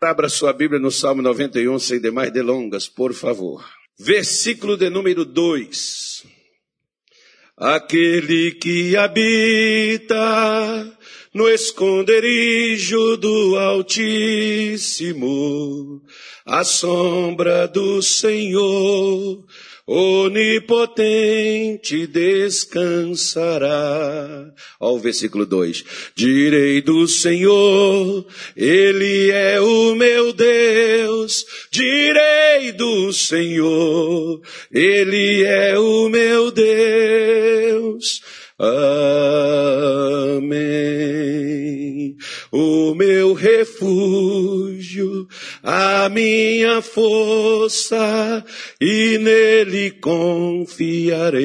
Abra sua Bíblia no Salmo 91, sem demais delongas, por favor. Versículo de número 2. Aquele que habita no esconderijo do Altíssimo, a sombra do Senhor onipotente descansará. Ó o versículo 2. Direi do Senhor, Ele é o meu Deus. Direi do Senhor, Ele é o meu Deus. Amém. O meu refúgio, a minha força, e nele confiarei.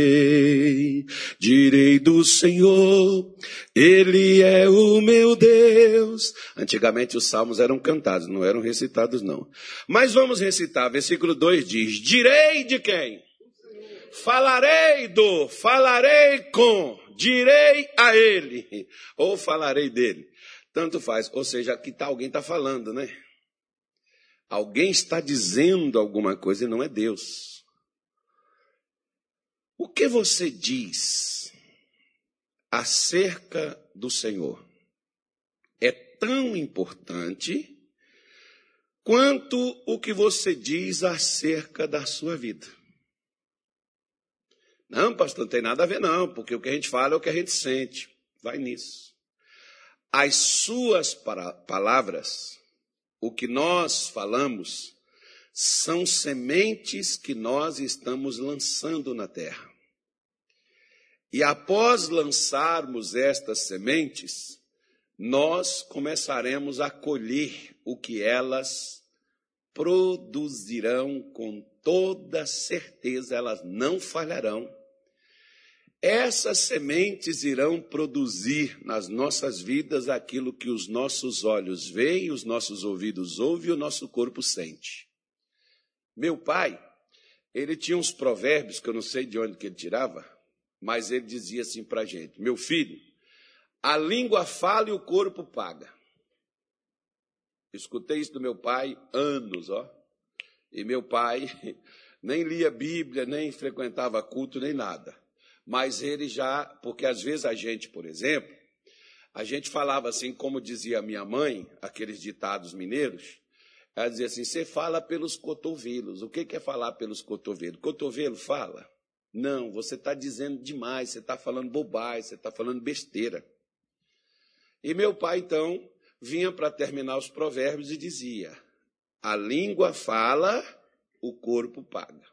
Direi do Senhor, Ele é o meu Deus. Antigamente os salmos eram cantados, não eram recitados não. Mas vamos recitar. Versículo 2 diz: Direi de quem? Falarei do, falarei com direi a ele, ou falarei dele. Tanto faz. Ou seja, aqui tá, alguém está falando, né? Alguém está dizendo alguma coisa e não é Deus. O que você diz acerca do Senhor é tão importante quanto o que você diz acerca da sua vida. Não, pastor, não tem nada a ver, não, porque o que a gente fala é o que a gente sente. Vai nisso. As suas palavras, o que nós falamos, são sementes que nós estamos lançando na terra. E após lançarmos estas sementes, nós começaremos a colher o que elas produzirão com toda certeza, elas não falharão essas sementes irão produzir nas nossas vidas aquilo que os nossos olhos veem, os nossos ouvidos ouvem e o nosso corpo sente. Meu pai, ele tinha uns provérbios que eu não sei de onde que ele tirava, mas ele dizia assim para a gente: Meu filho, a língua fala e o corpo paga. Escutei isso do meu pai anos, ó. E meu pai nem lia Bíblia, nem frequentava culto, nem nada mas ele já, porque às vezes a gente, por exemplo, a gente falava assim, como dizia minha mãe, aqueles ditados mineiros, ela dizia assim: você fala pelos cotovelos. O que é falar pelos cotovelos? Cotovelo fala? Não, você está dizendo demais, você está falando bobagem, você está falando besteira. E meu pai, então, vinha para terminar os provérbios e dizia: a língua fala, o corpo paga.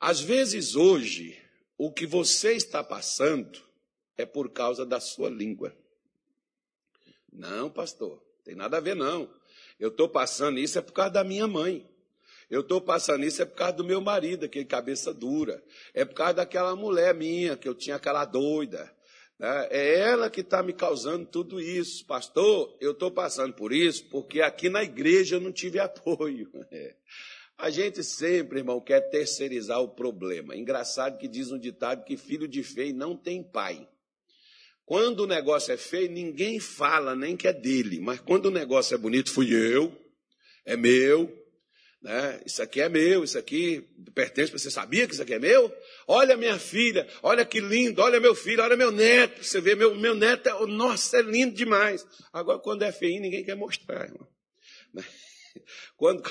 Às vezes hoje, o que você está passando é por causa da sua língua. Não, pastor, tem nada a ver, não. Eu estou passando isso é por causa da minha mãe. Eu estou passando isso é por causa do meu marido, aquele cabeça dura. É por causa daquela mulher minha, que eu tinha aquela doida. Né? É ela que está me causando tudo isso. Pastor, eu estou passando por isso porque aqui na igreja eu não tive apoio. A gente sempre, irmão, quer terceirizar o problema. Engraçado que diz um ditado que filho de feio não tem pai. Quando o negócio é feio, ninguém fala nem que é dele. Mas quando o negócio é bonito, fui eu, é meu, né? Isso aqui é meu, isso aqui pertence para você. Sabia que isso aqui é meu? Olha minha filha, olha que lindo, olha meu filho, olha meu neto. Você vê, meu, meu neto, é, nossa, é lindo demais. Agora, quando é feio, ninguém quer mostrar, irmão. Quando,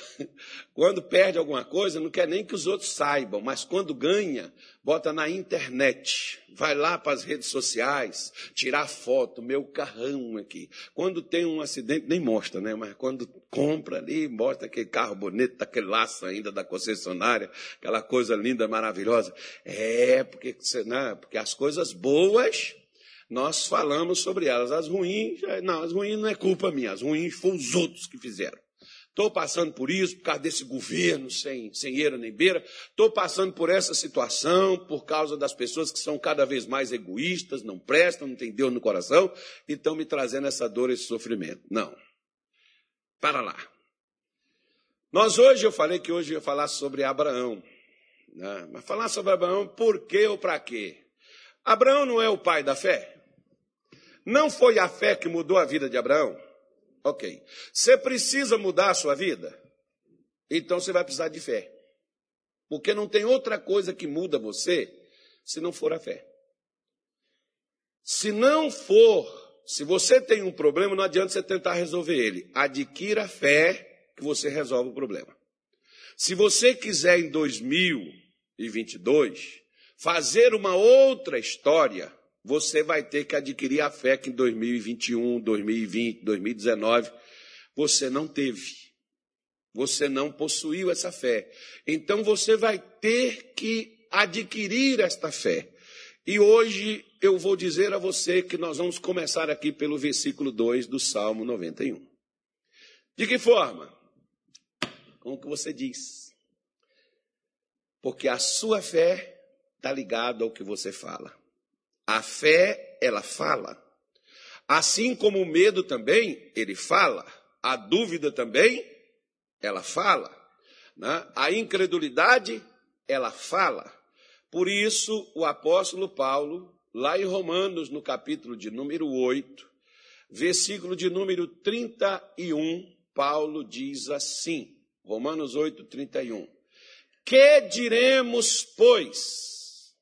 quando perde alguma coisa, não quer nem que os outros saibam, mas quando ganha, bota na internet, vai lá para as redes sociais, tirar foto, meu carrão aqui. Quando tem um acidente, nem mostra, né? Mas quando compra ali, mostra aquele carro bonito, aquele laço ainda da concessionária, aquela coisa linda, maravilhosa. É, porque, né? porque as coisas boas nós falamos sobre elas. As ruins, não, as ruins não é culpa minha, as ruins foram os outros que fizeram. Estou passando por isso, por causa desse governo sem, sem eira nem beira. Estou passando por essa situação, por causa das pessoas que são cada vez mais egoístas, não prestam, não têm Deus no coração, e estão me trazendo essa dor, esse sofrimento. Não. Para lá. Nós hoje, eu falei que hoje eu ia falar sobre Abraão. Né? Mas falar sobre Abraão, por quê ou para quê? Abraão não é o pai da fé? Não foi a fé que mudou a vida de Abraão? Ok. Você precisa mudar a sua vida? Então você vai precisar de fé. Porque não tem outra coisa que muda você se não for a fé. Se não for, se você tem um problema, não adianta você tentar resolver ele. Adquira fé que você resolve o problema. Se você quiser em 2022 fazer uma outra história, você vai ter que adquirir a fé que em 2021, 2020, 2019 você não teve. Você não possuiu essa fé. Então você vai ter que adquirir esta fé. E hoje eu vou dizer a você que nós vamos começar aqui pelo versículo 2 do Salmo 91. De que forma? Como que você diz? Porque a sua fé está ligada ao que você fala. A fé, ela fala. Assim como o medo também, ele fala. A dúvida também, ela fala. Né? A incredulidade, ela fala. Por isso, o apóstolo Paulo, lá em Romanos, no capítulo de número 8, versículo de número 31, Paulo diz assim: Romanos 8, 31. Que diremos, pois,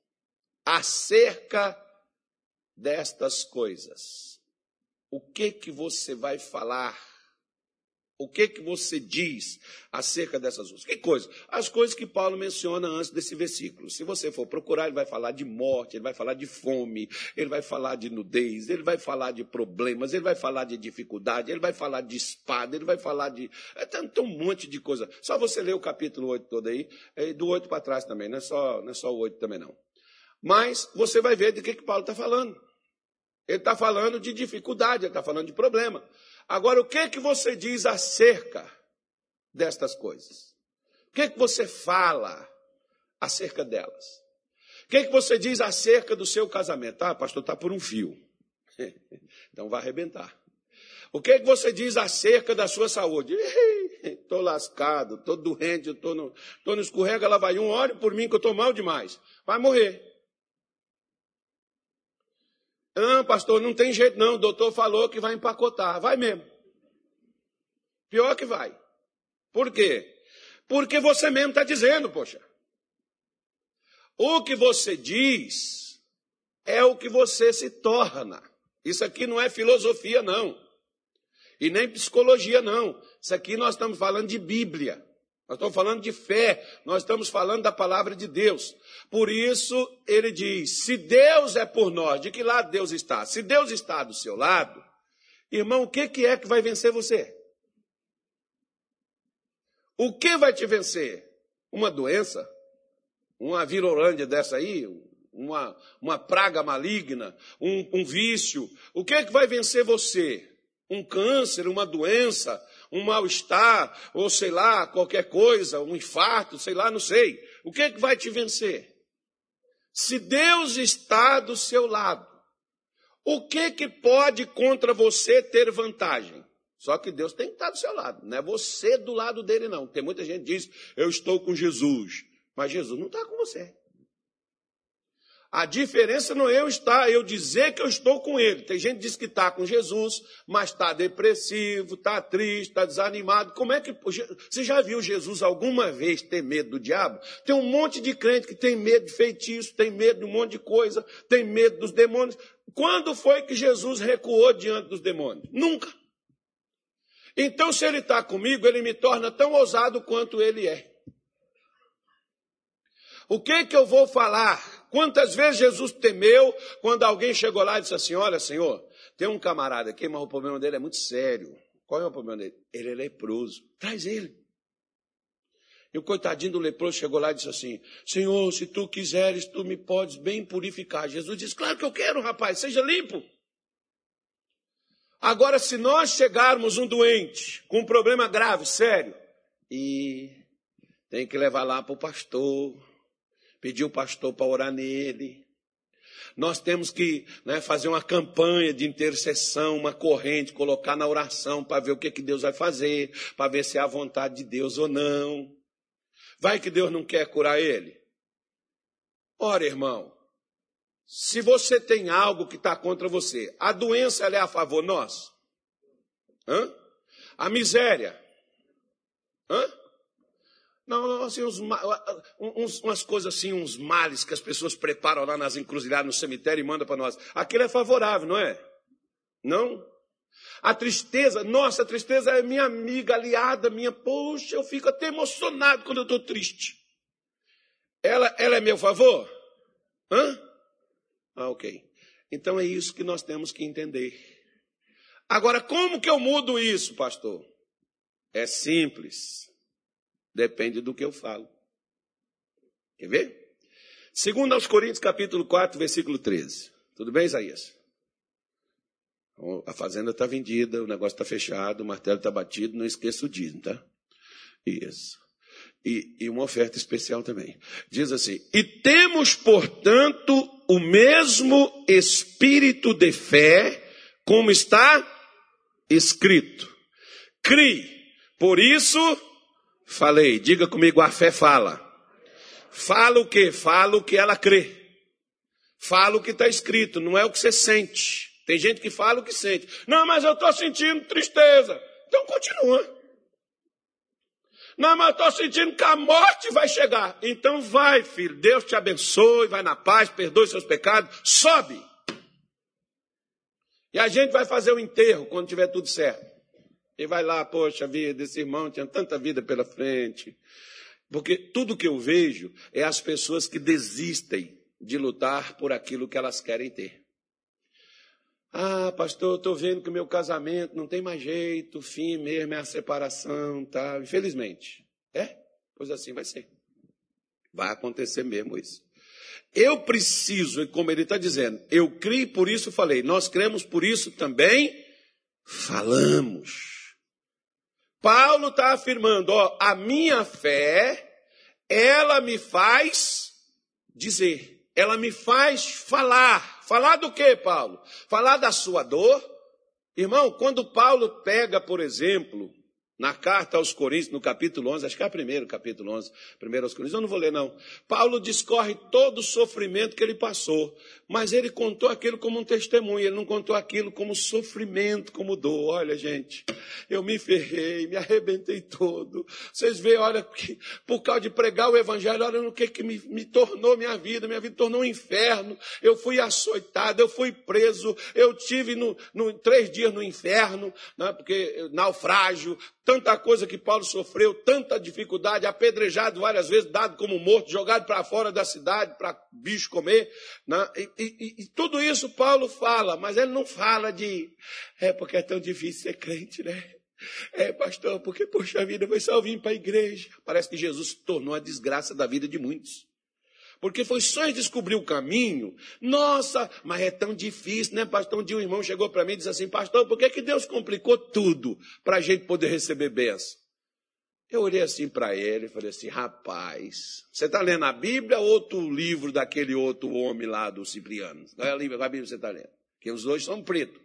acerca destas coisas? O que que você vai falar? O que que você diz acerca dessas coisas? Que coisa? As coisas que Paulo menciona antes desse versículo. Se você for procurar, ele vai falar de morte, ele vai falar de fome, ele vai falar de nudez, ele vai falar de problemas, ele vai falar de dificuldade, ele vai falar de espada, ele vai falar de. É, tem um monte de coisa. Só você ler o capítulo 8 todo aí, e do 8 para trás também, não é, só, não é só o 8 também não. Mas você vai ver de que, que Paulo está falando. Ele está falando de dificuldade, ele está falando de problema. Agora, o que que você diz acerca destas coisas? O que que você fala acerca delas? O que que você diz acerca do seu casamento? Ah, pastor, está por um fio. então vai arrebentar. O que que você diz acerca da sua saúde? Estou lascado, estou doente, estou no, tô no escorrega, lá vai um, olhe por mim que eu estou mal demais. Vai morrer. Não, pastor, não tem jeito não. O doutor falou que vai empacotar. Vai mesmo. Pior que vai. Por quê? Porque você mesmo está dizendo, poxa. O que você diz é o que você se torna. Isso aqui não é filosofia, não. E nem psicologia, não. Isso aqui nós estamos falando de Bíblia. Nós estamos falando de fé, nós estamos falando da palavra de Deus. Por isso, ele diz: se Deus é por nós, de que lado Deus está? Se Deus está do seu lado, irmão, o que, que é que vai vencer você? O que vai te vencer? Uma doença? Uma virolândia dessa aí? Uma, uma praga maligna? Um, um vício? O que é que vai vencer você? Um câncer, uma doença, um mal-estar, ou sei lá, qualquer coisa, um infarto, sei lá, não sei. O que é que vai te vencer? Se Deus está do seu lado, o que que pode contra você ter vantagem? Só que Deus tem que estar do seu lado, não é você do lado dele, não. Tem muita gente que diz, eu estou com Jesus, mas Jesus não está com você. A diferença não é eu estar, eu dizer que eu estou com ele. Tem gente que diz que está com Jesus, mas está depressivo, está triste, está desanimado. Como é que. Você já viu Jesus alguma vez ter medo do diabo? Tem um monte de crente que tem medo de feitiço, tem medo de um monte de coisa, tem medo dos demônios. Quando foi que Jesus recuou diante dos demônios? Nunca. Então, se ele está comigo, ele me torna tão ousado quanto ele é. O que que eu vou falar Quantas vezes Jesus temeu quando alguém chegou lá e disse assim: Olha, Senhor, tem um camarada aqui, mas o problema dele é muito sério. Qual é o problema dele? Ele é leproso. Traz ele. E o coitadinho do leproso chegou lá e disse assim: Senhor, se tu quiseres, tu me podes bem purificar. Jesus disse: Claro que eu quero, rapaz, seja limpo. Agora, se nós chegarmos um doente com um problema grave, sério, e tem que levar lá para o pastor, pedir o pastor para orar nele. Nós temos que né, fazer uma campanha de intercessão, uma corrente, colocar na oração para ver o que, que Deus vai fazer, para ver se é a vontade de Deus ou não. Vai que Deus não quer curar ele? Ora, irmão, se você tem algo que está contra você, a doença é a favor nosso? Hã? A miséria. Hã? Não, assim, uns, uns, umas coisas assim, uns males que as pessoas preparam lá nas encruzilhadas, no cemitério e mandam para nós. Aquilo é favorável, não é? Não? A tristeza, nossa, a tristeza é minha amiga, aliada minha. Poxa, eu fico até emocionado quando eu estou triste. Ela, ela é meu favor? Hã? Ah, ok. Então é isso que nós temos que entender. Agora, como que eu mudo isso, pastor? É simples. Depende do que eu falo. Quer ver? Segundo aos Coríntios, capítulo 4, versículo 13. Tudo bem, Isaías? A fazenda está vendida, o negócio está fechado, o martelo está batido, não esqueça o dízimo, tá? Isso. E, e, uma oferta especial também. Diz assim: E temos, portanto, o mesmo espírito de fé, como está escrito. Crie, por isso falei. Diga comigo, a fé fala. Fala o que? Fala o que ela crê. Fala o que está escrito, não é o que você sente. Tem gente que fala o que sente. Não, mas eu estou sentindo tristeza. Então continua. Não, mas eu estou sentindo que a morte vai chegar. Então vai, filho. Deus te abençoe, vai na paz, perdoe seus pecados, sobe. E a gente vai fazer o enterro quando tiver tudo certo. E vai lá, poxa vida, esse irmão tinha tanta vida pela frente. Porque tudo que eu vejo é as pessoas que desistem de lutar por aquilo que elas querem ter. Ah, pastor, estou vendo que o meu casamento não tem mais jeito, o fim mesmo é a separação, tá? Infelizmente. É? Pois assim vai ser. Vai acontecer mesmo isso. Eu preciso, como ele está dizendo, eu criei por isso falei, nós cremos por isso também falamos. Paulo está afirmando, ó, a minha fé, ela me faz dizer, ela me faz falar. Falar do que, Paulo? Falar da sua dor. Irmão, quando Paulo pega, por exemplo, na carta aos Coríntios, no capítulo 11, acho que é o primeiro capítulo 11, primeiro aos Coríntios, eu não vou ler não. Paulo discorre todo o sofrimento que ele passou, mas ele contou aquilo como um testemunho, ele não contou aquilo como sofrimento, como dor. Olha, gente, eu me ferrei, me arrebentei todo. Vocês veem, olha, por causa de pregar o evangelho, olha no que, que me, me tornou minha vida, minha vida tornou um inferno. Eu fui açoitado, eu fui preso, eu tive no, no três dias no inferno, né, porque naufrágio, tanta coisa que Paulo sofreu, tanta dificuldade, apedrejado várias vezes, dado como morto, jogado para fora da cidade para bicho comer. Né? E, e, e, tudo isso Paulo fala, mas ele não fala de é porque é tão difícil ser crente, né? É, pastor, porque, poxa vida, foi só vir para a igreja. Parece que Jesus tornou a desgraça da vida de muitos. Porque foi só descobrir o caminho. Nossa, mas é tão difícil, né, pastor? Um dia um irmão chegou para mim e disse assim, pastor, por que, que Deus complicou tudo para a gente poder receber bênção? Eu olhei assim para ele e falei assim, rapaz, você está lendo a Bíblia ou outro livro daquele outro homem lá do Cipriano? Qual é a Bíblia que você está lendo? Porque os dois são pretos.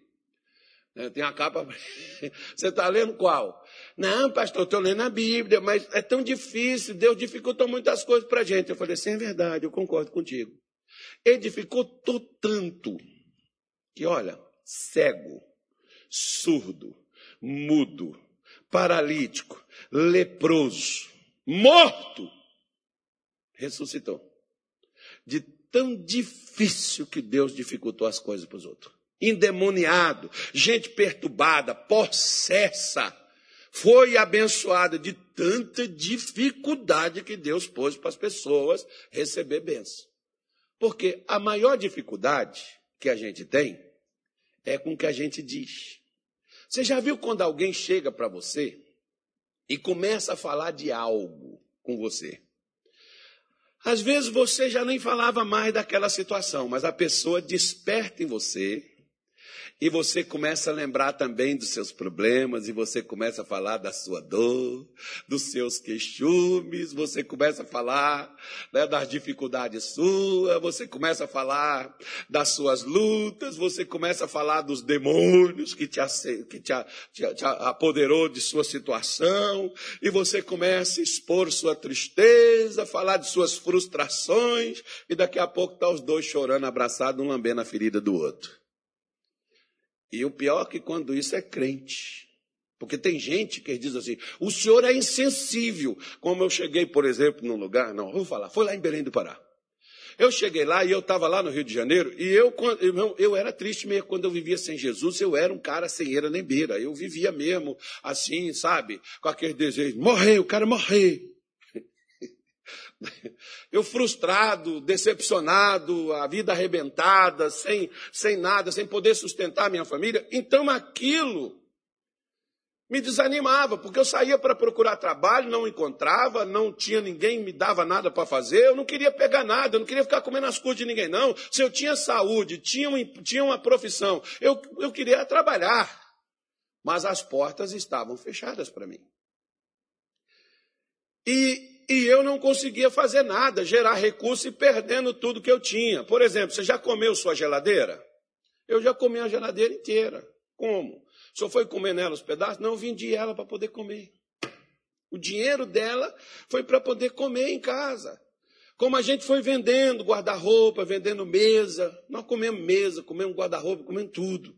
Né, tem a capa. Você está lendo qual? Não, pastor, estou lendo a Bíblia, mas é tão difícil, Deus dificultou muitas coisas para a gente. Eu falei assim, é verdade, eu concordo contigo. Ele dificultou tanto que, olha, cego, surdo, mudo, paralítico, leproso, morto, ressuscitou. De tão difícil que Deus dificultou as coisas para os outros. Endemoniado, gente perturbada, possessa foi abençoada de tanta dificuldade que Deus pôs para as pessoas receber bênção. Porque a maior dificuldade que a gente tem é com o que a gente diz. Você já viu quando alguém chega para você e começa a falar de algo com você? Às vezes você já nem falava mais daquela situação, mas a pessoa desperta em você e você começa a lembrar também dos seus problemas, e você começa a falar da sua dor, dos seus queixumes, você começa a falar né, das dificuldades suas, você começa a falar das suas lutas, você começa a falar dos demônios que te, que te, te, te apoderou de sua situação, e você começa a expor sua tristeza, falar de suas frustrações, e daqui a pouco está os dois chorando, abraçados, um lambendo a ferida do outro. E o pior é que quando isso é crente. Porque tem gente que diz assim: o senhor é insensível. Como eu cheguei, por exemplo, num lugar, não, vou falar, foi lá em Belém do Pará. Eu cheguei lá e eu estava lá no Rio de Janeiro e eu, eu, eu era triste mesmo quando eu vivia sem Jesus. Eu era um cara sem eira nem beira. Eu vivia mesmo assim, sabe? Com aquele desejo: morrer, eu quero morrer. Eu frustrado, decepcionado, a vida arrebentada, sem, sem nada, sem poder sustentar a minha família. Então aquilo me desanimava, porque eu saía para procurar trabalho, não encontrava, não tinha ninguém me dava nada para fazer, eu não queria pegar nada, eu não queria ficar comendo as coisas de ninguém, não. Se eu tinha saúde, tinha, um, tinha uma profissão, eu, eu queria trabalhar. Mas as portas estavam fechadas para mim. E, e eu não conseguia fazer nada, gerar recurso e perdendo tudo que eu tinha. Por exemplo, você já comeu sua geladeira? Eu já comi a geladeira inteira. Como? Senhor foi comer nela os pedaços? Não, vendi ela para poder comer. O dinheiro dela foi para poder comer em casa. Como a gente foi vendendo guarda-roupa, vendendo mesa, nós comemos mesa, comemos guarda-roupa, comemos tudo.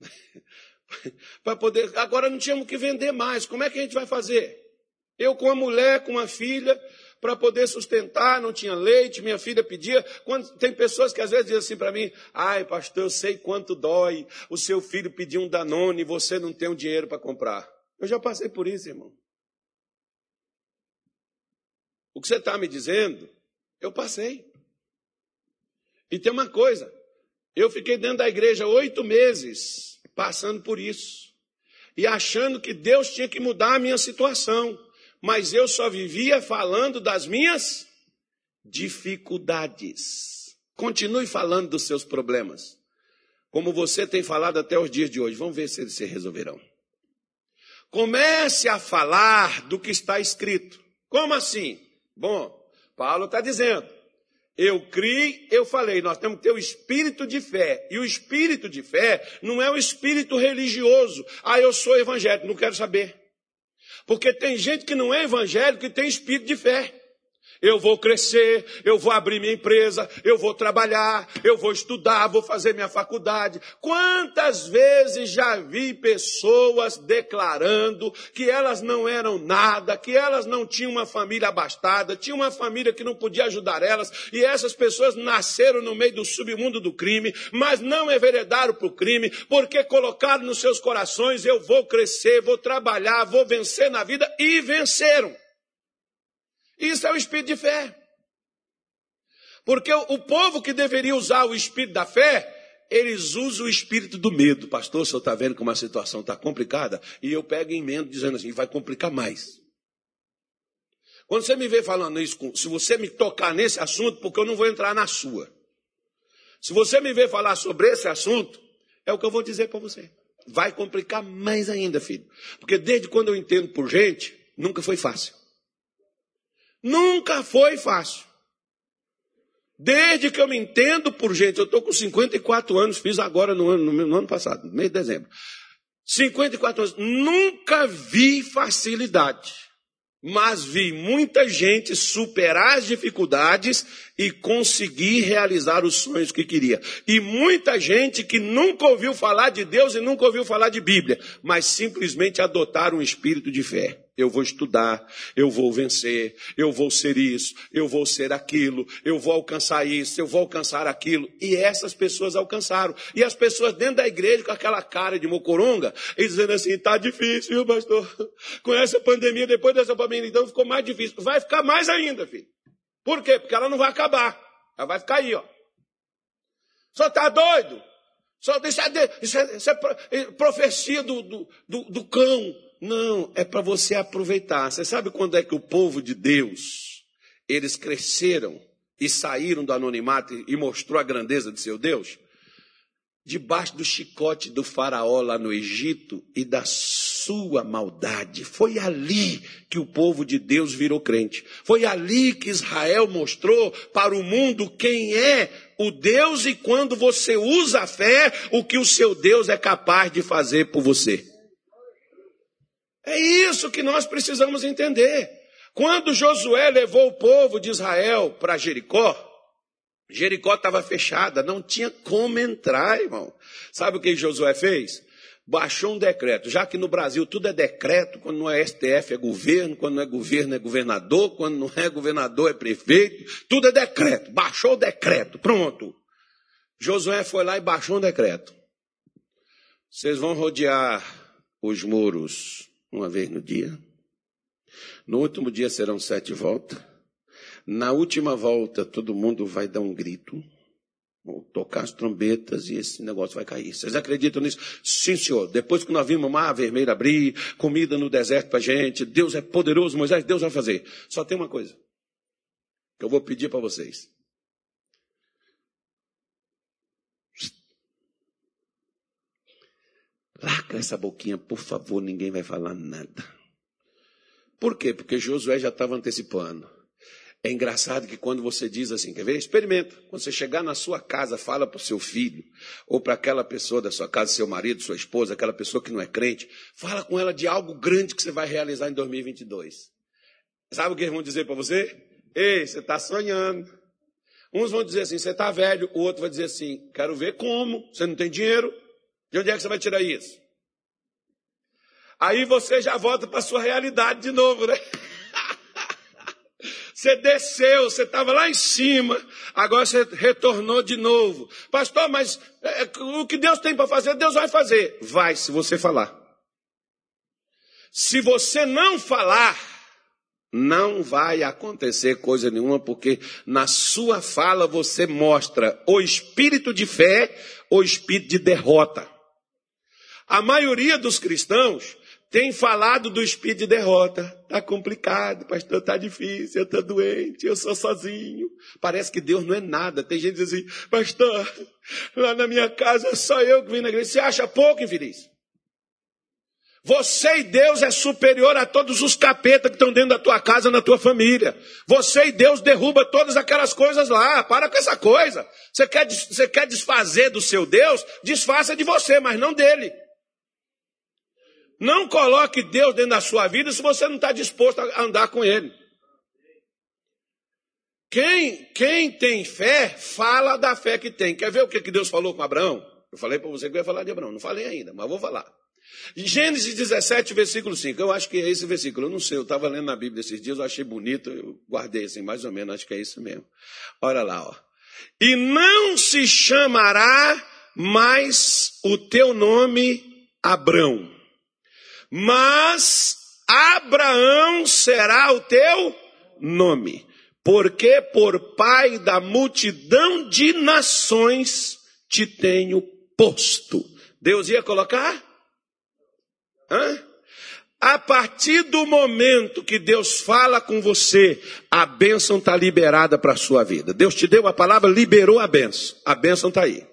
para poder. Agora não tínhamos que vender mais. Como é que a gente vai fazer? Eu com uma mulher, com uma filha, para poder sustentar, não tinha leite, minha filha pedia. Quando, tem pessoas que às vezes dizem assim para mim: ai, pastor, eu sei quanto dói o seu filho pedir um Danone e você não tem o dinheiro para comprar. Eu já passei por isso, irmão. O que você está me dizendo, eu passei. E tem uma coisa: eu fiquei dentro da igreja oito meses passando por isso. E achando que Deus tinha que mudar a minha situação mas eu só vivia falando das minhas dificuldades. Continue falando dos seus problemas, como você tem falado até os dias de hoje. Vamos ver se eles se resolverão. Comece a falar do que está escrito. Como assim? Bom, Paulo está dizendo: eu criei, eu falei, nós temos que ter o espírito de fé. E o espírito de fé não é o espírito religioso. Ah, eu sou evangélico, não quero saber. Porque tem gente que não é evangélico e tem espírito de fé. Eu vou crescer, eu vou abrir minha empresa, eu vou trabalhar, eu vou estudar, vou fazer minha faculdade. Quantas vezes já vi pessoas declarando que elas não eram nada, que elas não tinham uma família abastada, tinham uma família que não podia ajudar elas, e essas pessoas nasceram no meio do submundo do crime, mas não enveredaram para o crime, porque colocaram nos seus corações: eu vou crescer, vou trabalhar, vou vencer na vida, e venceram. Isso é o espírito de fé. Porque o povo que deveria usar o espírito da fé, eles usam o espírito do medo. Pastor, o senhor está vendo como a situação está complicada? E eu pego em medo dizendo assim, vai complicar mais. Quando você me vê falando isso, se você me tocar nesse assunto, porque eu não vou entrar na sua. Se você me vê falar sobre esse assunto, é o que eu vou dizer para você. Vai complicar mais ainda, filho. Porque desde quando eu entendo por gente, nunca foi fácil. Nunca foi fácil. Desde que eu me entendo por gente, eu estou com 54 anos, fiz agora no ano, no ano passado, no mês de dezembro. 54 anos, nunca vi facilidade, mas vi muita gente superar as dificuldades e conseguir realizar os sonhos que queria. E muita gente que nunca ouviu falar de Deus e nunca ouviu falar de Bíblia, mas simplesmente adotaram um espírito de fé eu vou estudar, eu vou vencer, eu vou ser isso, eu vou ser aquilo, eu vou alcançar isso, eu vou alcançar aquilo. E essas pessoas alcançaram. E as pessoas dentro da igreja com aquela cara de mocoronga, e dizendo assim, tá difícil, viu, pastor? Com essa pandemia, depois dessa pandemia, então ficou mais difícil. Vai ficar mais ainda, filho. Por quê? Porque ela não vai acabar. Ela vai ficar aí, ó. Só tá doido? Só isso é, isso é, isso é profecia do, do, do, do cão não, é para você aproveitar. Você sabe quando é que o povo de Deus, eles cresceram e saíram do anonimato e mostrou a grandeza de seu Deus? Debaixo do chicote do faraó lá no Egito e da sua maldade. Foi ali que o povo de Deus virou crente. Foi ali que Israel mostrou para o mundo quem é o Deus e quando você usa a fé, o que o seu Deus é capaz de fazer por você. É isso que nós precisamos entender. Quando Josué levou o povo de Israel para Jericó, Jericó estava fechada, não tinha como entrar, irmão. Sabe o que Josué fez? baixou um decreto, já que no Brasil tudo é decreto, quando não é STF é governo, quando não é governo é governador, quando não é governador é prefeito, tudo é decreto. Baixou o decreto, pronto. Josué foi lá e baixou um decreto. Vocês vão rodear os muros uma vez no dia. No último dia serão sete voltas. Na última volta, todo mundo vai dar um grito. Vou tocar as trombetas e esse negócio vai cair. Vocês acreditam nisso? Sim, senhor. Depois que nós vimos o mar vermelho abrir, comida no deserto para gente, Deus é poderoso, Moisés, Deus vai fazer. Só tem uma coisa que eu vou pedir para vocês. Lacra essa boquinha, por favor, ninguém vai falar nada. Por quê? Porque Josué já estava antecipando. É engraçado que quando você diz assim, quer ver? Experimenta. Quando você chegar na sua casa, fala para o seu filho, ou para aquela pessoa da sua casa, seu marido, sua esposa, aquela pessoa que não é crente, fala com ela de algo grande que você vai realizar em 2022. Sabe o que eles vão dizer para você? Ei, você está sonhando. Uns vão dizer assim, você está velho. O outro vai dizer assim, quero ver como. Você não tem dinheiro? De onde é que você vai tirar isso? Aí você já volta para sua realidade de novo, né? Você desceu, você estava lá em cima, agora você retornou de novo. Pastor, mas é, é o que Deus tem para fazer, Deus vai fazer. Vai, se você falar. Se você não falar, não vai acontecer coisa nenhuma, porque na sua fala você mostra o espírito de fé ou espírito de derrota. A maioria dos cristãos tem falado do espírito de derrota. Está complicado, pastor, está difícil, eu estou doente, eu sou sozinho. Parece que Deus não é nada. Tem gente que diz assim, pastor, lá na minha casa só eu que vim na igreja. Você acha pouco, infeliz? Você e Deus é superior a todos os capetas que estão dentro da tua casa, na tua família. Você e Deus derruba todas aquelas coisas lá. Para com essa coisa. Você quer, você quer desfazer do seu Deus? Desfaça de você, mas não dele. Não coloque Deus dentro da sua vida se você não está disposto a andar com Ele. Quem, quem tem fé, fala da fé que tem. Quer ver o que, que Deus falou com Abraão? Eu falei para você que eu ia falar de Abraão. Não falei ainda, mas vou falar. Gênesis 17, versículo 5. Eu acho que é esse versículo. Eu não sei, eu estava lendo na Bíblia esses dias, eu achei bonito, eu guardei assim, mais ou menos, acho que é isso mesmo. Olha lá, ó. E não se chamará mais o teu nome Abrão, mas Abraão será o teu nome, porque por pai da multidão de nações te tenho posto. Deus ia colocar? Hã? A partir do momento que Deus fala com você, a bênção está liberada para a sua vida. Deus te deu a palavra, liberou a bênção. A bênção está aí.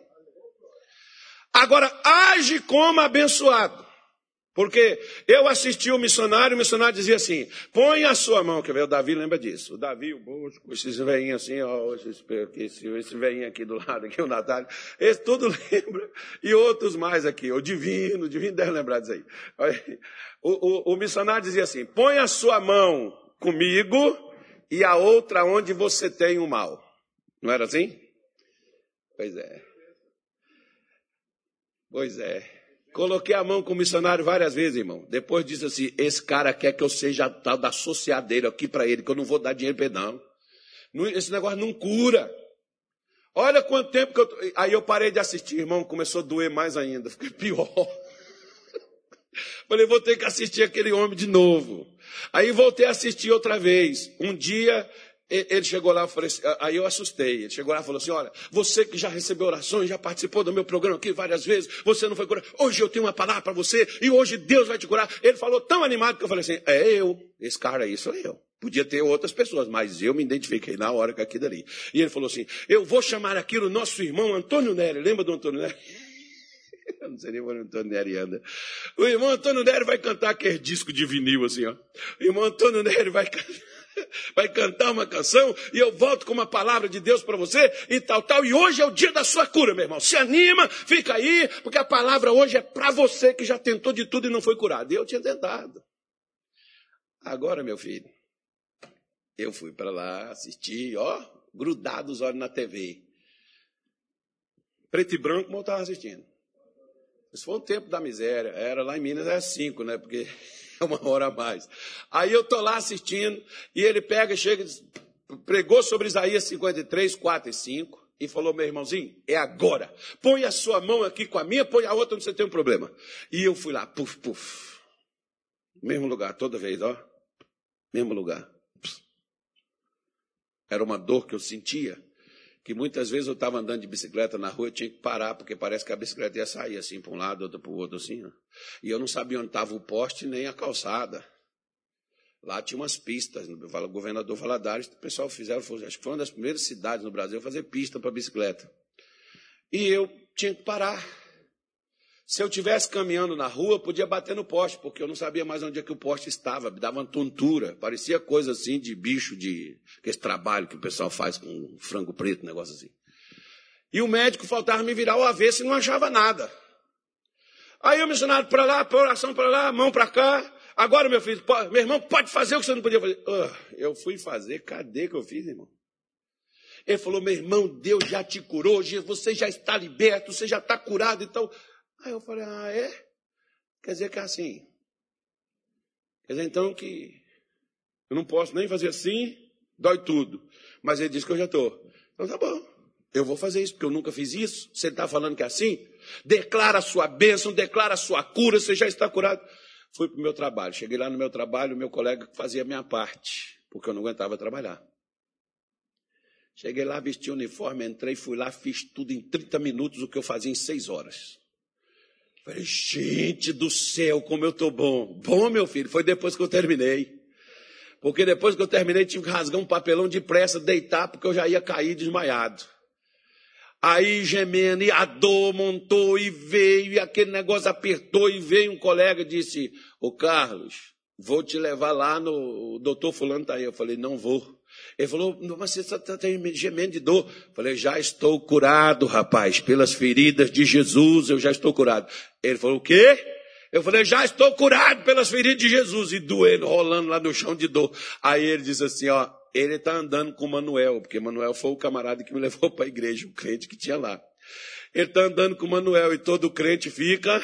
Agora, age como abençoado. Porque eu assisti o missionário, o missionário dizia assim: põe a sua mão, quer ver? O Davi lembra disso. O Davi, o Bosco, esses veinhos assim, ó, esse, esse, esse veinho aqui do lado, aqui, o Natália, esse tudo lembra. E outros mais aqui, o Divino, o Divino deve lembrar disso aí. O, o, o missionário dizia assim: põe a sua mão comigo e a outra onde você tem o mal. Não era assim? Pois é. Pois é. Coloquei a mão com o missionário várias vezes, irmão. Depois disse assim: esse cara quer que eu seja tal da associadeira aqui para ele, que eu não vou dar dinheiro para ele, não. Esse negócio não cura. Olha quanto tempo que eu. Aí eu parei de assistir, irmão, começou a doer mais ainda, fiquei pior. Falei, vou ter que assistir aquele homem de novo. Aí voltei a assistir outra vez. Um dia ele chegou lá, assim, aí eu assustei. Ele chegou lá e falou assim: Olha, você que já recebeu orações, já participou do meu programa aqui várias vezes, você não foi curado. Hoje eu tenho uma palavra para você e hoje Deus vai te curar. Ele falou tão animado que eu falei assim: É eu, esse cara aí sou eu. Podia ter outras pessoas, mas eu me identifiquei na hora com aquilo ali. E ele falou assim: Eu vou chamar aqui o nosso irmão Antônio Nery. Lembra do Antônio Nery? Eu não sei nem onde o Antônio Nery anda. O irmão Antônio Nery vai cantar aquele disco de vinil assim, ó. O irmão Antônio Nery vai cantar vai cantar uma canção e eu volto com uma palavra de Deus para você e tal, tal. E hoje é o dia da sua cura, meu irmão. Se anima, fica aí, porque a palavra hoje é para você que já tentou de tudo e não foi curado. E eu tinha tentado. Agora, meu filho, eu fui para lá assistir, ó, grudado os olhos na TV. Preto e branco, como eu estava assistindo. Isso foi um tempo da miséria. Era lá em Minas, era cinco, né? Porque é uma hora a mais. Aí eu estou lá assistindo, e ele pega, chega, pregou sobre Isaías 53, 4 e 5 e falou, meu irmãozinho, é agora. Põe a sua mão aqui com a minha, põe a outra onde você tem um problema. E eu fui lá, puf, puf. Mesmo lugar, toda vez, ó. Mesmo lugar. Era uma dor que eu sentia, que muitas vezes eu estava andando de bicicleta na rua e tinha que parar, porque parece que a bicicleta ia sair assim para um lado, outra para o outro, assim. E eu não sabia onde estava o poste nem a calçada. Lá tinha umas pistas, o governador Valadares, o pessoal fizeram, acho que foi uma das primeiras cidades no Brasil a fazer pista para bicicleta. E eu tinha que parar. Se eu tivesse caminhando na rua, podia bater no poste, porque eu não sabia mais onde é que o poste estava, me dava uma tontura, parecia coisa assim de bicho, de esse trabalho que o pessoal faz com frango preto, negócio assim. E o médico faltava me virar o avesso e não achava nada. Aí o missionário para lá, oração para lá, mão para cá, Agora, meu filho, pode, meu irmão, pode fazer o que você não podia fazer. Uh, eu fui fazer, cadê que eu fiz, irmão? Ele falou, meu irmão, Deus já te curou, você já está liberto, você já está curado, então. Aí eu falei, ah, é? Quer dizer que é assim. Quer dizer, então, que eu não posso nem fazer assim, dói tudo. Mas ele disse que eu já estou. Então tá bom, eu vou fazer isso, porque eu nunca fiz isso. Você está falando que é assim? Declara a sua bênção, declara a sua cura, você já está curado. Fui para o meu trabalho. Cheguei lá no meu trabalho, o meu colega fazia a minha parte, porque eu não aguentava trabalhar. Cheguei lá, vesti o uniforme, entrei, fui lá, fiz tudo em 30 minutos, o que eu fazia em 6 horas. Falei, gente do céu, como eu estou bom. Bom, meu filho, foi depois que eu terminei. Porque depois que eu terminei, tive que rasgar um papelão depressa, deitar, porque eu já ia cair desmaiado. Aí gemendo, e a dor montou e veio, e aquele negócio apertou, e veio um colega disse, ô Carlos, vou te levar lá no, doutor fulano está aí. Eu falei, não vou. Ele falou, mas você está tá, tá gemendo de dor. Falei, já estou curado, rapaz, pelas feridas de Jesus, eu já estou curado. Ele falou, o quê? Eu falei, já estou curado pelas feridas de Jesus. E doendo, rolando lá no chão de dor. Aí ele diz assim, ó, ele está andando com Manuel, porque Manuel foi o camarada que me levou para a igreja, o crente que tinha lá. Ele está andando com Manuel e todo crente fica.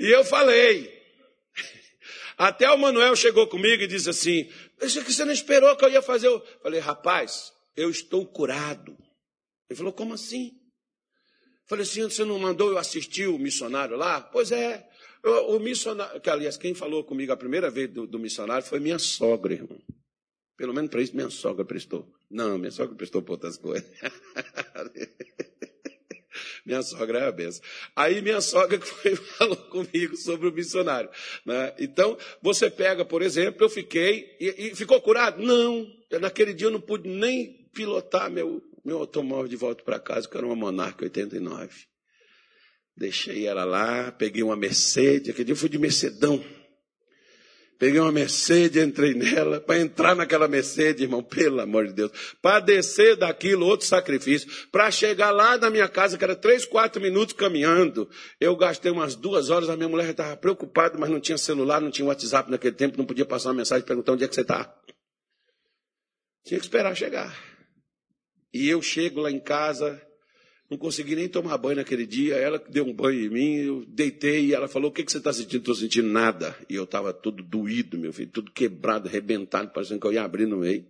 E eu falei. Até o Manuel chegou comigo e disse assim: Isso que você não esperou que eu ia fazer. Eu falei, rapaz, eu estou curado. Ele falou, como assim? Falei assim, você não mandou eu assistir o missionário lá? Pois é, o, o missionário, que aliás, quem falou comigo a primeira vez do, do missionário foi minha sogra, irmão. Pelo menos para isso minha sogra prestou. Não, minha sogra prestou para outras coisas. minha sogra é a benção. Aí minha sogra foi, falou comigo sobre o missionário. Né? Então, você pega, por exemplo, eu fiquei, e, e ficou curado? Não, naquele dia eu não pude nem pilotar meu, meu automóvel de volta para casa, que era uma Monarca 89. Deixei ela lá, peguei uma Mercedes, aquele dia eu fui de Mercedão. Peguei uma Mercedes, entrei nela, para entrar naquela Mercedes, irmão, pelo amor de Deus, para descer daquilo, outro sacrifício, para chegar lá na minha casa, que era três, quatro minutos caminhando, eu gastei umas duas horas, a minha mulher estava preocupada, mas não tinha celular, não tinha WhatsApp naquele tempo, não podia passar uma mensagem perguntando onde é que você está. Tinha que esperar chegar. E eu chego lá em casa, não consegui nem tomar banho naquele dia. Ela deu um banho em mim, eu deitei e ela falou: O que, que você está sentindo? Estou sentindo nada. E eu estava todo doído, meu filho, tudo quebrado, arrebentado, parecendo que eu ia abrir no meio.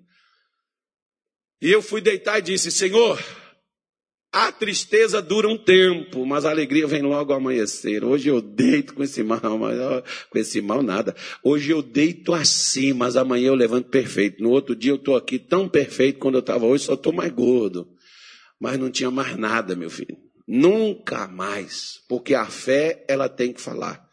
E eu fui deitar e disse: Senhor, a tristeza dura um tempo, mas a alegria vem logo ao amanhecer. Hoje eu deito com esse mal, mas com esse mal nada. Hoje eu deito assim, mas amanhã eu levanto perfeito. No outro dia eu estou aqui tão perfeito quando eu estava hoje, só estou mais gordo. Mas não tinha mais nada, meu filho. Nunca mais. Porque a fé, ela tem que falar.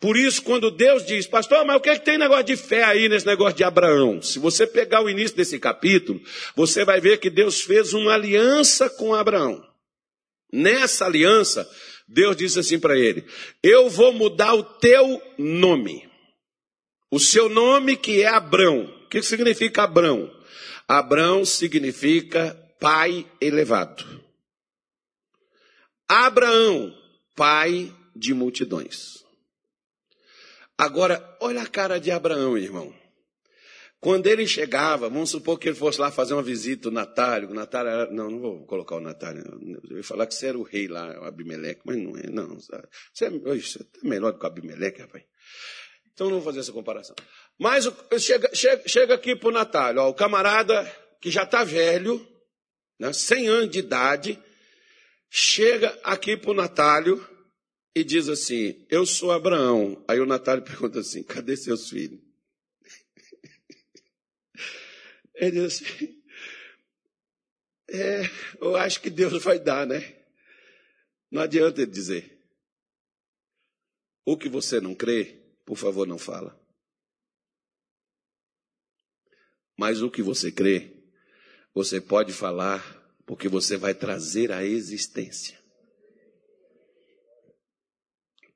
Por isso, quando Deus diz, pastor, mas o que, é que tem negócio de fé aí nesse negócio de Abraão? Se você pegar o início desse capítulo, você vai ver que Deus fez uma aliança com Abraão. Nessa aliança, Deus disse assim para ele: Eu vou mudar o teu nome. O seu nome que é Abrão. O que significa Abrão? Abrão significa pai elevado. Abraão, pai de multidões. Agora, olha a cara de Abraão, irmão. Quando ele chegava, vamos supor que ele fosse lá fazer uma visita, o Natália, o Natália era, não, não vou colocar o Natália, eu ia falar que você era o rei lá, o Abimeleque, mas não é, não. Você é, você é melhor do que o Abimeleque, rapaz. Então não vou fazer essa comparação. Mas chega, chega, chega aqui para o Natália, ó, o camarada que já está velho, né, 100 anos de idade, chega aqui para o Natálio e diz assim: Eu sou Abraão. Aí o Natálio pergunta assim: Cadê seus filhos? Ele diz assim: É, eu acho que Deus vai dar, né? Não adianta ele dizer. O que você não crê, por favor, não fala. Mas o que você crê, você pode falar, porque você vai trazer a existência.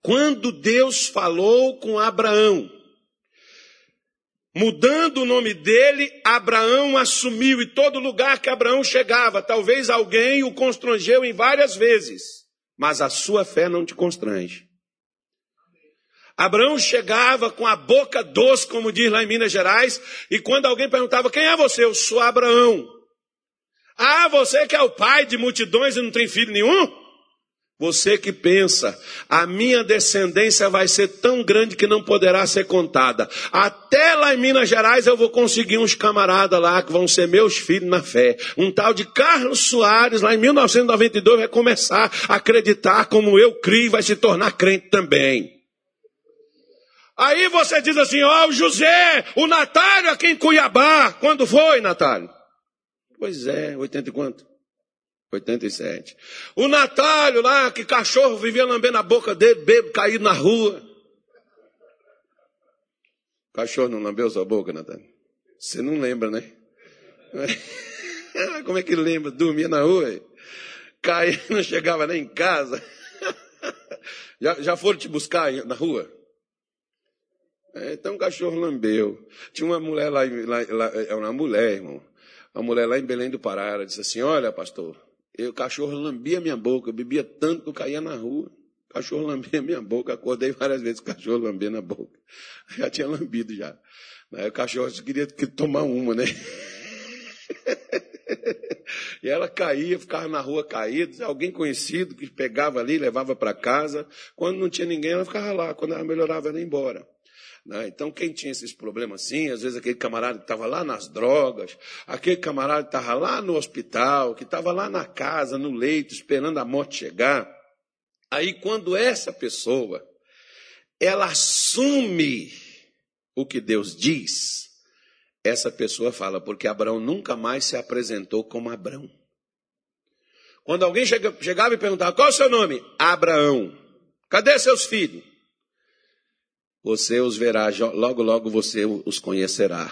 Quando Deus falou com Abraão, mudando o nome dele, Abraão assumiu, e todo lugar que Abraão chegava, talvez alguém o constrangeu em várias vezes, mas a sua fé não te constrange. Abraão chegava com a boca doce, como diz lá em Minas Gerais, e quando alguém perguntava: Quem é você? Eu sou Abraão. Ah, você que é o pai de multidões e não tem filho nenhum? Você que pensa, a minha descendência vai ser tão grande que não poderá ser contada. Até lá em Minas Gerais eu vou conseguir uns camaradas lá que vão ser meus filhos na fé. Um tal de Carlos Soares, lá em 1992, vai começar a acreditar como eu criei e vai se tornar crente também. Aí você diz assim, ó, oh, o José, o Natário aqui em Cuiabá. Quando foi, Natário? Pois é, 80 e quanto? 87. O Natálio lá, que cachorro vivia lambendo a boca dele, bebo caído na rua. O cachorro não lambeu sua boca, Natálio? Você não lembra, né? Como é que lembra? Dormia na rua, caía, não chegava nem em casa. Já, já foram te buscar na rua? É, então o cachorro lambeu. Tinha uma mulher lá, lá, lá, é uma mulher, irmão uma mulher lá em Belém do Pará, ela disse assim: Olha, pastor, eu, o cachorro lambia minha boca, eu bebia tanto que eu caía na rua. O cachorro lambia minha boca, acordei várias vezes o cachorro lambendo a boca. Já tinha lambido já. Aí o cachorro queria tomar uma, né? E ela caía, ficava na rua caída, alguém conhecido que pegava ali, levava para casa. Quando não tinha ninguém, ela ficava lá. Quando ela melhorava, ela ia embora. Né? Então, quem tinha esses problemas assim, às vezes aquele camarada que estava lá nas drogas, aquele camarada que estava lá no hospital, que estava lá na casa, no leito, esperando a morte chegar. Aí, quando essa pessoa, ela assume o que Deus diz, essa pessoa fala, porque Abraão nunca mais se apresentou como Abraão. Quando alguém chegava e perguntava, qual é o seu nome? Abraão. Cadê seus filhos? Você os verá, logo, logo você os conhecerá.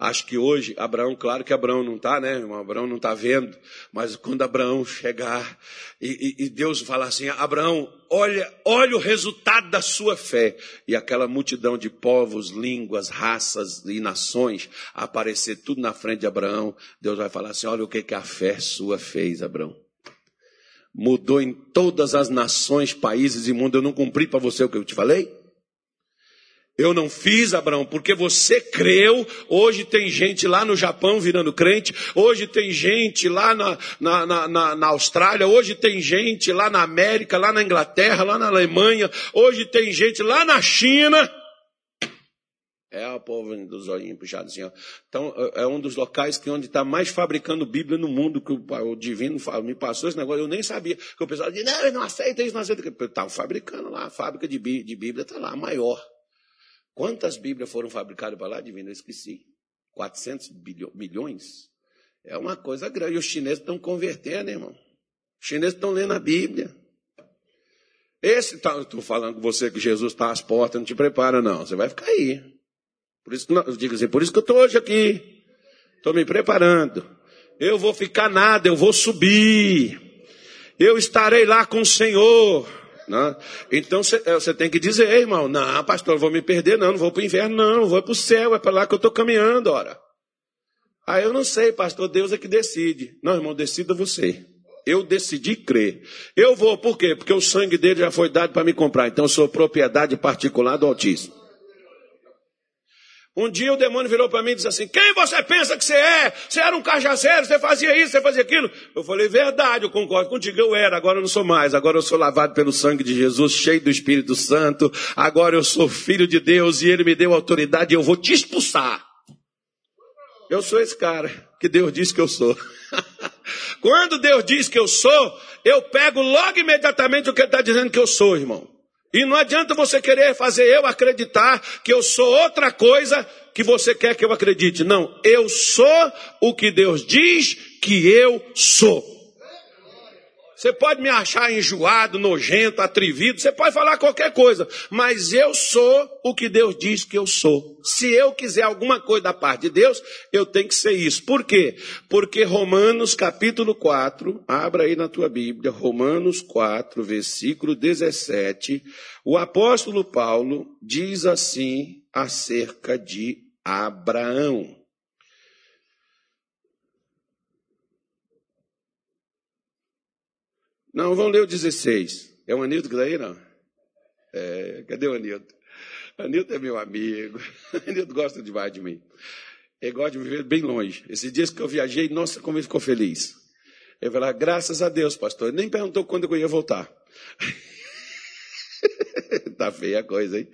Acho que hoje, Abraão, claro que Abraão não está, né? Abraão não está vendo, mas quando Abraão chegar e, e, e, Deus falar assim, Abraão, olha, olha o resultado da sua fé, e aquela multidão de povos, línguas, raças e nações aparecer tudo na frente de Abraão, Deus vai falar assim, olha o que, que a fé sua fez, Abraão. Mudou em todas as nações, países e mundo. Eu não cumpri para você o que eu te falei? Eu não fiz, Abraão, porque você creu. Hoje tem gente lá no Japão virando crente. Hoje tem gente lá na, na, na, na, Austrália. Hoje tem gente lá na América, lá na Inglaterra, lá na Alemanha. Hoje tem gente lá na China. É o povo dos olhinhos puxados assim. Ó. Então, é um dos locais que onde está mais fabricando Bíblia no mundo, que o, o divino me passou esse negócio. Eu nem sabia. Que o pessoal dizia, não, não aceita isso, não aceita. Estava fabricando lá, a fábrica de, de Bíblia está lá, maior. Quantas Bíblias foram fabricadas para lá? Divino, eu esqueci. 400 milhões? É uma coisa grande. Os chineses estão convertendo, irmão. Os chineses estão lendo a Bíblia. Esse, estou tá, falando com você que Jesus está às portas, não te prepara, não. Você vai ficar aí. Por isso que eu digo assim, por isso que eu estou hoje aqui. Estou me preparando. Eu vou ficar nada, eu vou subir. Eu estarei lá com o Senhor. Né? Então você tem que dizer, irmão, não, pastor, vou me perder, não, não vou para o inferno, não, vou para o céu, é para lá que eu estou caminhando, ora. Aí eu não sei, pastor, Deus é que decide. Não, irmão, decida você. Eu decidi crer. Eu vou, por quê? Porque o sangue dele já foi dado para me comprar. Então eu sou propriedade particular do Altíssimo. Um dia o demônio virou para mim e disse assim: Quem você pensa que você é? Você era um cajazeiro, você fazia isso, você fazia aquilo. Eu falei: Verdade, eu concordo contigo, eu era, agora eu não sou mais. Agora eu sou lavado pelo sangue de Jesus, cheio do Espírito Santo. Agora eu sou filho de Deus e ele me deu autoridade e eu vou te expulsar. Eu sou esse cara que Deus disse que eu sou. Quando Deus diz que eu sou, eu pego logo imediatamente o que Ele está dizendo que eu sou, irmão. E não adianta você querer fazer eu acreditar que eu sou outra coisa que você quer que eu acredite. Não, eu sou o que Deus diz que eu sou. Você pode me achar enjoado, nojento, atrevido, você pode falar qualquer coisa, mas eu sou o que Deus diz que eu sou. Se eu quiser alguma coisa da parte de Deus, eu tenho que ser isso. Por quê? Porque Romanos capítulo 4, abra aí na tua Bíblia, Romanos 4, versículo 17, o apóstolo Paulo diz assim acerca de Abraão. Não, vamos ler o 16. É o Anilton que está aí, não? É, cadê o Anilton? Anilton é meu amigo. Anilton gosta demais de mim. Ele gosta de me ver bem longe. Esses dias que eu viajei, nossa, como ele ficou feliz. Ele falou, graças a Deus, pastor. Ele nem perguntou quando eu ia voltar. tá feia a coisa, hein?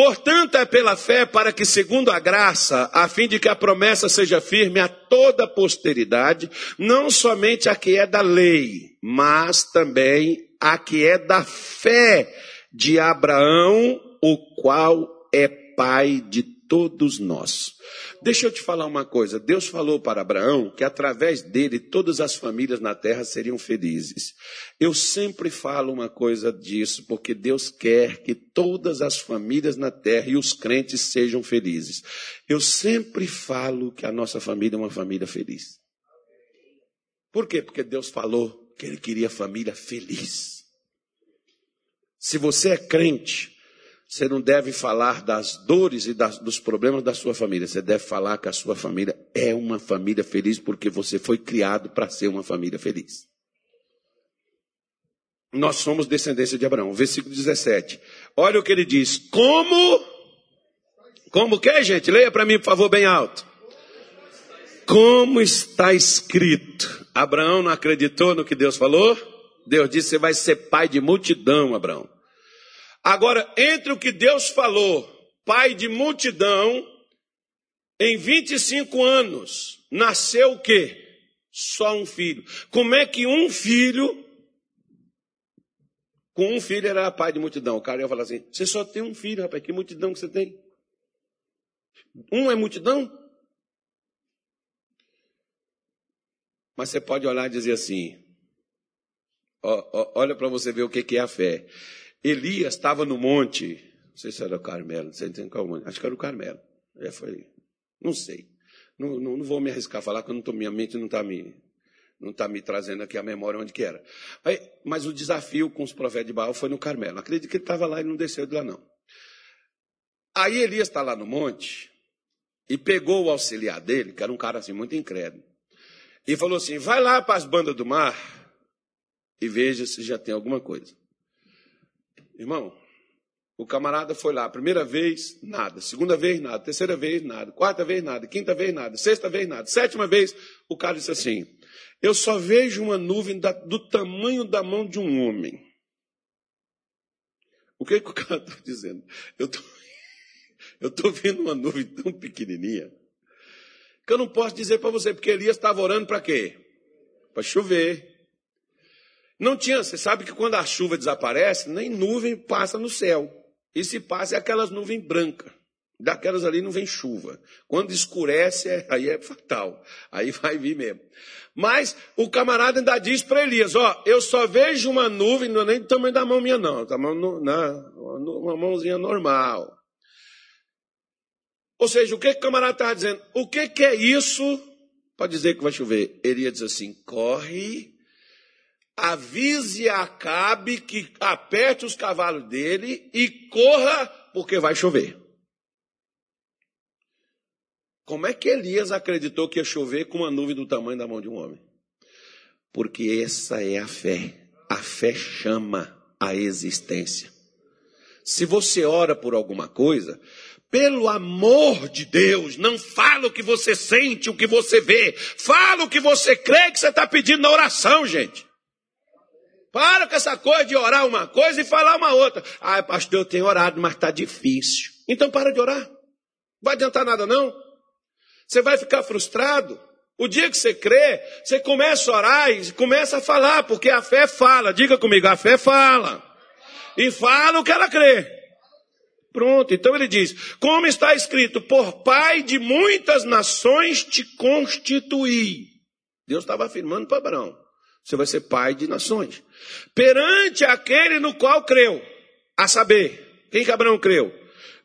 Portanto, é pela fé para que, segundo a graça, a fim de que a promessa seja firme a toda a posteridade, não somente a que é da lei, mas também a que é da fé de Abraão, o qual é pai de todos nós. Deixa eu te falar uma coisa. Deus falou para Abraão que através dele todas as famílias na terra seriam felizes. Eu sempre falo uma coisa disso, porque Deus quer que todas as famílias na terra e os crentes sejam felizes. Eu sempre falo que a nossa família é uma família feliz. Por quê? Porque Deus falou que ele queria família feliz. Se você é crente, você não deve falar das dores e das, dos problemas da sua família. Você deve falar que a sua família é uma família feliz porque você foi criado para ser uma família feliz. Nós somos descendência de Abraão. Versículo 17. Olha o que ele diz. Como? Como que, gente? Leia para mim, por favor, bem alto. Como está escrito? Abraão não acreditou no que Deus falou? Deus disse: Você vai ser pai de multidão, Abraão. Agora, entre o que Deus falou, pai de multidão, em 25 anos, nasceu o quê? Só um filho. Como é que um filho, com um filho era pai de multidão? O cara ia falar assim: você só tem um filho, rapaz, que multidão que você tem? Um é multidão? Mas você pode olhar e dizer assim: ó, ó, olha para você ver o que é a fé. Elias estava no monte, não sei se era o Carmelo, não sei qual monte, acho que era o Carmelo. É, foi, não sei. Não, não, não, vou me arriscar a falar, porque tô, minha mente não está me, não tá me trazendo aqui a memória onde que era. Aí, mas o desafio com os profetas de Baal foi no Carmelo. Acredito que ele estava lá e não desceu de lá, não. Aí Elias está lá no monte e pegou o auxiliar dele, que era um cara assim muito incrédulo, e falou assim: vai lá para as bandas do mar e veja se já tem alguma coisa. Irmão, o camarada foi lá, primeira vez, nada. Segunda vez, nada. Terceira vez, nada. Quarta vez, nada. Quinta vez, nada. Sexta vez, nada. Sétima vez, o cara disse assim: Eu só vejo uma nuvem da, do tamanho da mão de um homem. O que, que o cara está dizendo? Eu tô, estou vendo uma nuvem tão pequenininha que eu não posso dizer para você, porque Elias estava orando para quê? Para chover. Não tinha, você sabe que quando a chuva desaparece, nem nuvem passa no céu. E se passa é aquelas nuvens brancas. Daquelas ali não vem chuva. Quando escurece, é, aí é fatal. Aí vai vir mesmo. Mas o camarada ainda diz para Elias: Ó, eu só vejo uma nuvem, não é nem do tamanho da mão minha, não. Tamanho, não uma mãozinha normal. Ou seja, o que, que o camarada está dizendo? O que, que é isso? Pode dizer que vai chover. Elias diz assim: corre avise a Acabe que aperte os cavalos dele e corra, porque vai chover. Como é que Elias acreditou que ia chover com uma nuvem do tamanho da mão de um homem? Porque essa é a fé. A fé chama a existência. Se você ora por alguma coisa, Pelo amor de Deus, não fala o que você sente, o que você vê. Fala o que você crê que você está pedindo na oração, gente. Para com essa coisa de orar uma coisa e falar uma outra. Ah, pastor, eu tenho orado, mas está difícil. Então para de orar. Não vai adiantar nada, não. Você vai ficar frustrado. O dia que você crê, você começa a orar e começa a falar, porque a fé fala. Diga comigo, a fé fala. E fala o que ela crê. Pronto, então ele diz: Como está escrito, por pai de muitas nações te constituí. Deus estava afirmando para Abraão: Você vai ser pai de nações. Perante aquele no qual creu, a saber, quem que Abraão creu?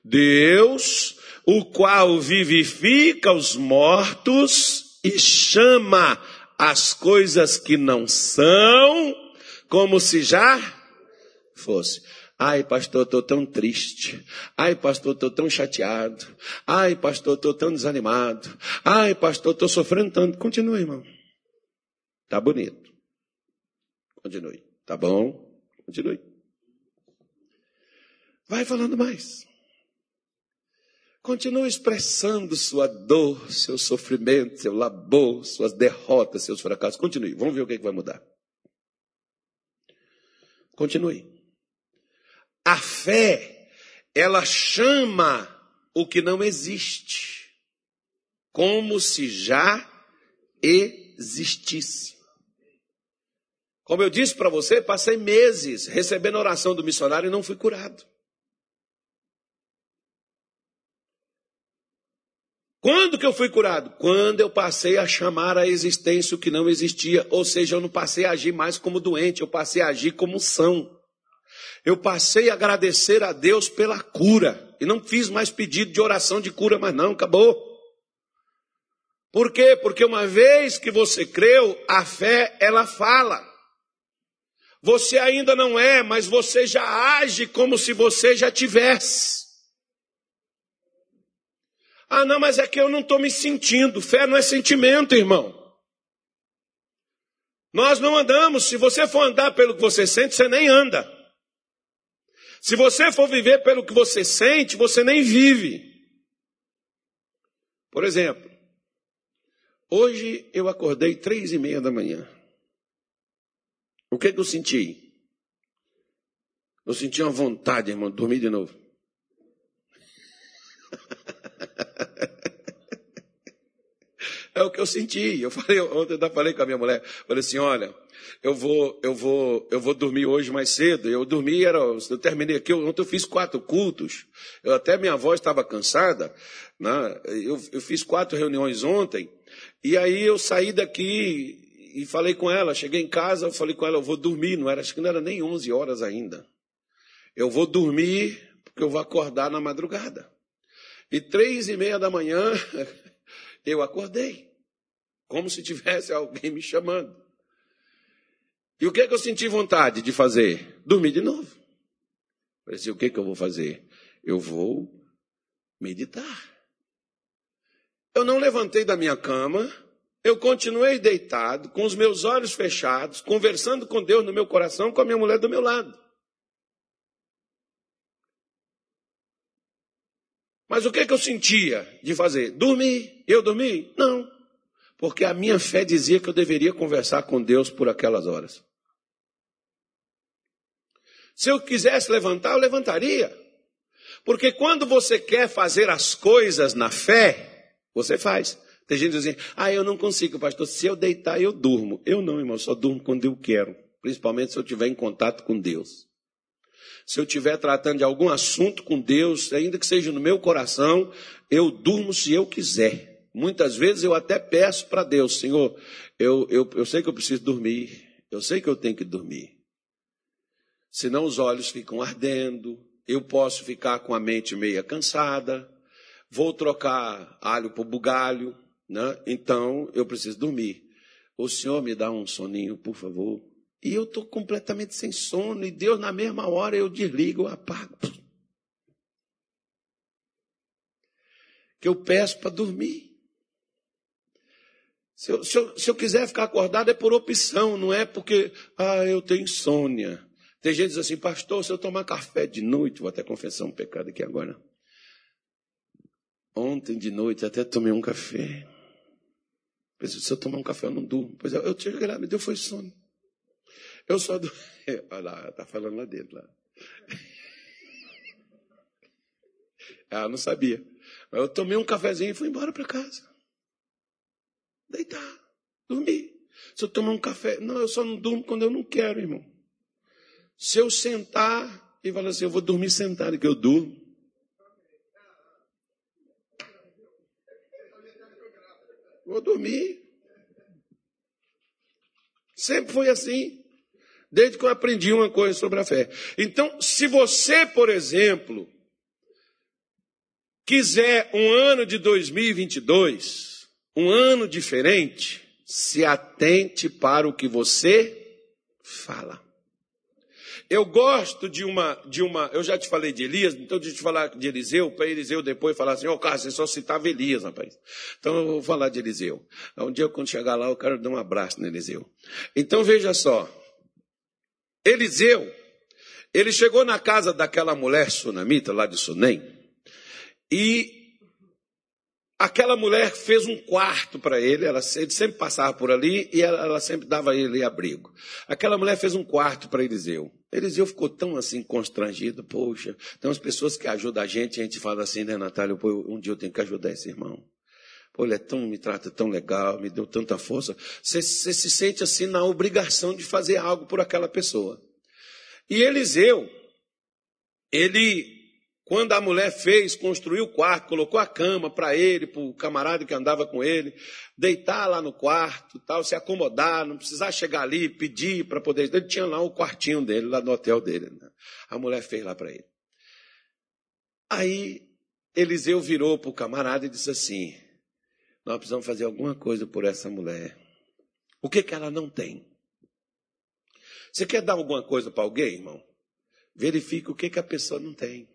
Deus, o qual vivifica os mortos e chama as coisas que não são como se já fosse. Ai, pastor, estou tão triste. Ai, pastor, estou tão chateado. Ai, pastor, estou tão desanimado. Ai, pastor, estou sofrendo tanto. Continue, irmão. Tá bonito. Continue. Tá bom? Continue. Vai falando mais. Continue expressando sua dor, seu sofrimento, seu labor, suas derrotas, seus fracassos. Continue. Vamos ver o que, é que vai mudar. Continue. A fé, ela chama o que não existe, como se já existisse. Como eu disse para você, passei meses recebendo oração do missionário e não fui curado. Quando que eu fui curado? Quando eu passei a chamar a existência o que não existia, ou seja, eu não passei a agir mais como doente, eu passei a agir como são. Eu passei a agradecer a Deus pela cura e não fiz mais pedido de oração de cura, mas não, acabou. Por quê? Porque uma vez que você creu, a fé ela fala. Você ainda não é, mas você já age como se você já tivesse. Ah, não, mas é que eu não estou me sentindo. Fé não é sentimento, irmão. Nós não andamos. Se você for andar pelo que você sente, você nem anda. Se você for viver pelo que você sente, você nem vive. Por exemplo, hoje eu acordei três e meia da manhã. O que, que eu senti? Eu senti uma vontade, irmão, de dormir de novo. É o que eu senti. Eu falei, ontem eu falei com a minha mulher, falei assim, olha, eu vou, eu vou, eu vou dormir hoje mais cedo. Eu dormi, era, eu terminei aqui, ontem eu fiz quatro cultos. Eu até minha voz estava cansada, né? Eu, eu fiz quatro reuniões ontem. E aí eu saí daqui e falei com ela, cheguei em casa, eu falei com ela, eu vou dormir, não era, acho que não era nem 11 horas ainda. Eu vou dormir porque eu vou acordar na madrugada. E três e meia da manhã eu acordei, como se tivesse alguém me chamando. E o que, é que eu senti vontade de fazer? Dormir de novo. Falei assim, o que, é que eu vou fazer? Eu vou meditar. Eu não levantei da minha cama, eu continuei deitado, com os meus olhos fechados, conversando com Deus no meu coração, com a minha mulher do meu lado. Mas o que, que eu sentia de fazer? Dormir. Eu dormi? Não. Porque a minha fé dizia que eu deveria conversar com Deus por aquelas horas. Se eu quisesse levantar, eu levantaria. Porque quando você quer fazer as coisas na fé, você faz. Tem gente dizendo, ah, eu não consigo, pastor. Se eu deitar, eu durmo. Eu não, irmão, só durmo quando eu quero. Principalmente se eu estiver em contato com Deus se eu estiver tratando de algum assunto com Deus, ainda que seja no meu coração, eu durmo se eu quiser. Muitas vezes eu até peço para Deus, Senhor, eu, eu, eu sei que eu preciso dormir, eu sei que eu tenho que dormir. Senão os olhos ficam ardendo, eu posso ficar com a mente meia cansada, vou trocar alho por bugalho, né? então eu preciso dormir. O Senhor me dá um soninho, por favor. E eu estou completamente sem sono, e Deus, na mesma hora, eu desligo, eu apago. Que eu peço para dormir. Se eu, se, eu, se eu, quiser ficar acordado é por opção, não é porque, ah, eu tenho insônia. Tem gente que diz assim, pastor, se eu tomar café de noite, vou até confessar um pecado aqui agora. Ontem de noite até tomei um café. Se eu tomar um café, eu não durmo. Pois é, eu tinha lá, me deu foi sono. Eu só do... Olha lá, tá falando lá dentro. Lá. Ela não sabia. Mas eu tomei um cafezinho e fui embora para casa. Deitar, dormir. Se eu tomar um café, não, eu só não durmo quando eu não quero, irmão. Se eu sentar e falar assim, eu vou dormir sentado, que eu durmo. Vou dormir. Sempre foi assim. Desde que eu aprendi uma coisa sobre a fé. Então, se você, por exemplo, quiser um ano de 2022, um ano diferente, se atente para o que você fala. Eu gosto de uma, de uma, eu já te falei de Elias, então deixa eu te falar de Eliseu, para Eliseu depois falar assim, ô oh, Carlos, você só citava Elias, rapaz. Então eu vou falar de Eliseu. Um dia quando chegar lá, eu quero dar um abraço no Eliseu. Então veja só, Eliseu, ele chegou na casa daquela mulher sunamita lá de Sunem, e aquela mulher fez um quarto para ele, ela, ele sempre passava por ali e ela, ela sempre dava a ele abrigo. Aquela mulher fez um quarto para Eliseu. Eliseu ficou tão assim constrangido, poxa, tem umas pessoas que ajudam a gente, a gente fala assim, né, Natália, pô, um dia eu tenho que ajudar esse irmão. Pô, ele é tão, me trata tão legal, me deu tanta força. Você, se sente assim na obrigação de fazer algo por aquela pessoa. E Eliseu, ele quando a mulher fez, construiu o quarto, colocou a cama para ele, para o camarada que andava com ele, deitar lá no quarto, tal, se acomodar, não precisar chegar ali, pedir para poder. Ele tinha lá o quartinho dele, lá no hotel dele. Né? A mulher fez lá para ele. Aí Eliseu virou para o camarada e disse assim: Nós precisamos fazer alguma coisa por essa mulher. O que, que ela não tem? Você quer dar alguma coisa para alguém, irmão? Verifique o que, que a pessoa não tem.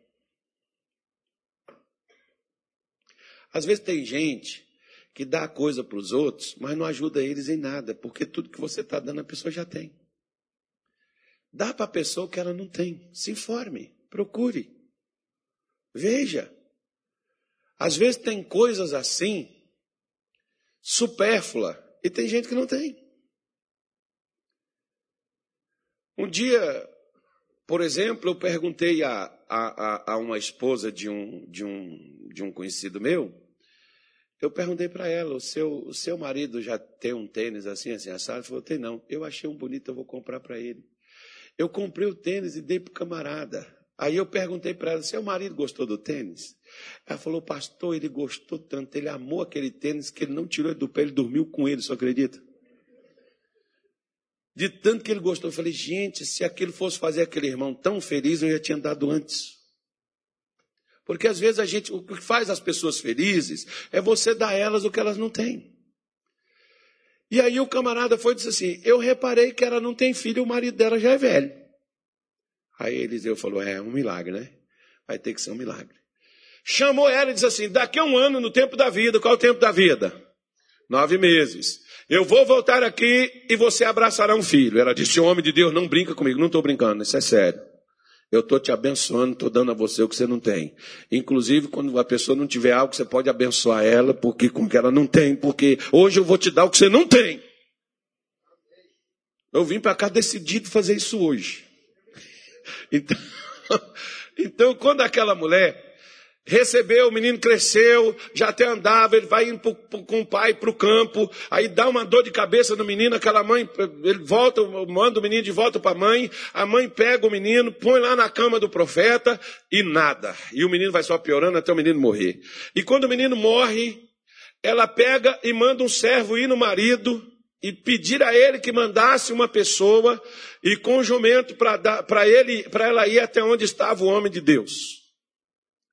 Às vezes tem gente que dá coisa para os outros, mas não ajuda eles em nada, porque tudo que você está dando a pessoa já tem. Dá para a pessoa que ela não tem. Se informe, procure, veja. Às vezes tem coisas assim, supérflua, e tem gente que não tem. Um dia, por exemplo, eu perguntei a, a, a, uma esposa de um, de, um, de um conhecido meu, eu perguntei para ela, o seu, o seu marido já tem um tênis assim, assim, assado? Ela falou, tem não. Eu achei um bonito, eu vou comprar para ele. Eu comprei o tênis e dei para o camarada. Aí eu perguntei para ela, seu marido gostou do tênis? Ela falou, pastor, ele gostou tanto, ele amou aquele tênis que ele não tirou do pé, ele dormiu com ele, só acredita? De tanto que ele gostou, eu falei, gente, se aquilo fosse fazer aquele irmão tão feliz, eu já tinha dado antes. Porque às vezes a gente, o que faz as pessoas felizes é você dar a elas o que elas não têm. E aí o camarada foi e disse assim: Eu reparei que ela não tem filho, o marido dela já é velho. Aí Eliseu falou: É um milagre, né? Vai ter que ser um milagre. Chamou ela e disse assim: Daqui a um ano, no tempo da vida, qual é o tempo da vida? Nove meses. Eu vou voltar aqui e você abraçará um filho. Ela disse: Homem de Deus, não brinca comigo. Não estou brincando, isso é sério. Eu estou te abençoando, estou dando a você o que você não tem. Inclusive, quando a pessoa não tiver algo, você pode abençoar ela, porque com que ela não tem, porque hoje eu vou te dar o que você não tem. Eu vim para cá decidido fazer isso hoje. Então, então, quando aquela mulher recebeu, o menino cresceu, já até andava, ele vai indo pro, pro, com o pai para o campo, aí dá uma dor de cabeça no menino, aquela mãe, ele volta, manda o menino de volta para a mãe, a mãe pega o menino, põe lá na cama do profeta e nada. E o menino vai só piorando até o menino morrer. E quando o menino morre, ela pega e manda um servo ir no marido e pedir a ele que mandasse uma pessoa e com um jumento para ele, para ela ir até onde estava o homem de Deus.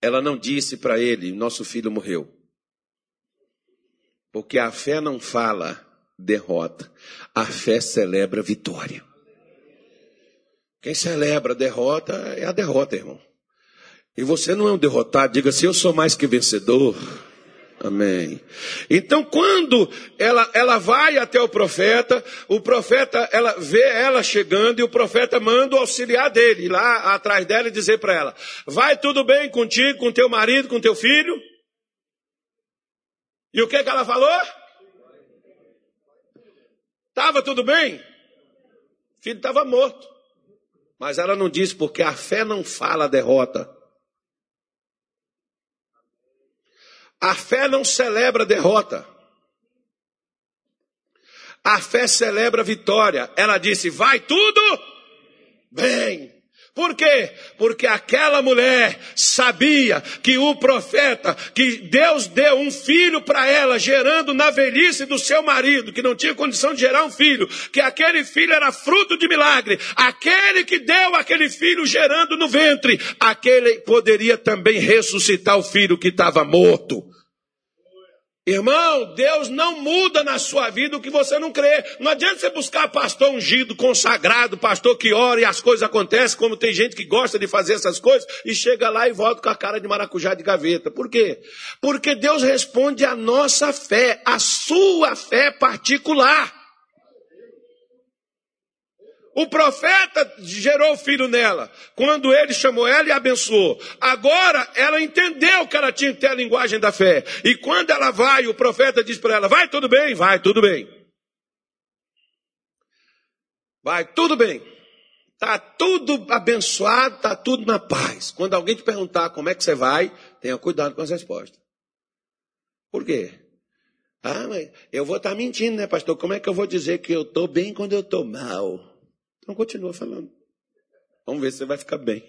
Ela não disse para ele: Nosso filho morreu. Porque a fé não fala derrota, a fé celebra vitória. Quem celebra derrota é a derrota, irmão. E você não é um derrotado, diga assim: Eu sou mais que vencedor. Amém. Então, quando ela, ela vai até o profeta, o profeta, ela vê ela chegando e o profeta manda o auxiliar dele lá atrás dela e dizer para ela: Vai tudo bem contigo, com teu marido, com teu filho? E o que, que ela falou? Estava tudo bem? O filho estava morto. Mas ela não disse porque a fé não fala derrota. A fé não celebra derrota. A fé celebra vitória. Ela disse: vai tudo bem. Por quê? Porque aquela mulher sabia que o profeta, que Deus deu um filho para ela, gerando na velhice do seu marido, que não tinha condição de gerar um filho, que aquele filho era fruto de milagre, aquele que deu aquele filho gerando no ventre, aquele poderia também ressuscitar o filho que estava morto. Irmão, Deus não muda na sua vida o que você não crê. Não adianta você buscar pastor ungido, consagrado, pastor que ora e as coisas acontecem, como tem gente que gosta de fazer essas coisas e chega lá e volta com a cara de maracujá de gaveta. Por quê? Porque Deus responde à nossa fé, à sua fé particular. O profeta gerou filho nela, quando ele chamou ela e abençoou. Agora ela entendeu que ela tinha que ter a linguagem da fé. E quando ela vai, o profeta diz para ela: Vai tudo bem? Vai tudo bem. Vai tudo bem. Está tudo abençoado, está tudo na paz. Quando alguém te perguntar como é que você vai, tenha cuidado com as respostas. Por quê? Ah, mas eu vou estar tá mentindo, né, pastor? Como é que eu vou dizer que eu estou bem quando eu estou mal? Então continua falando. Vamos ver se você vai ficar bem.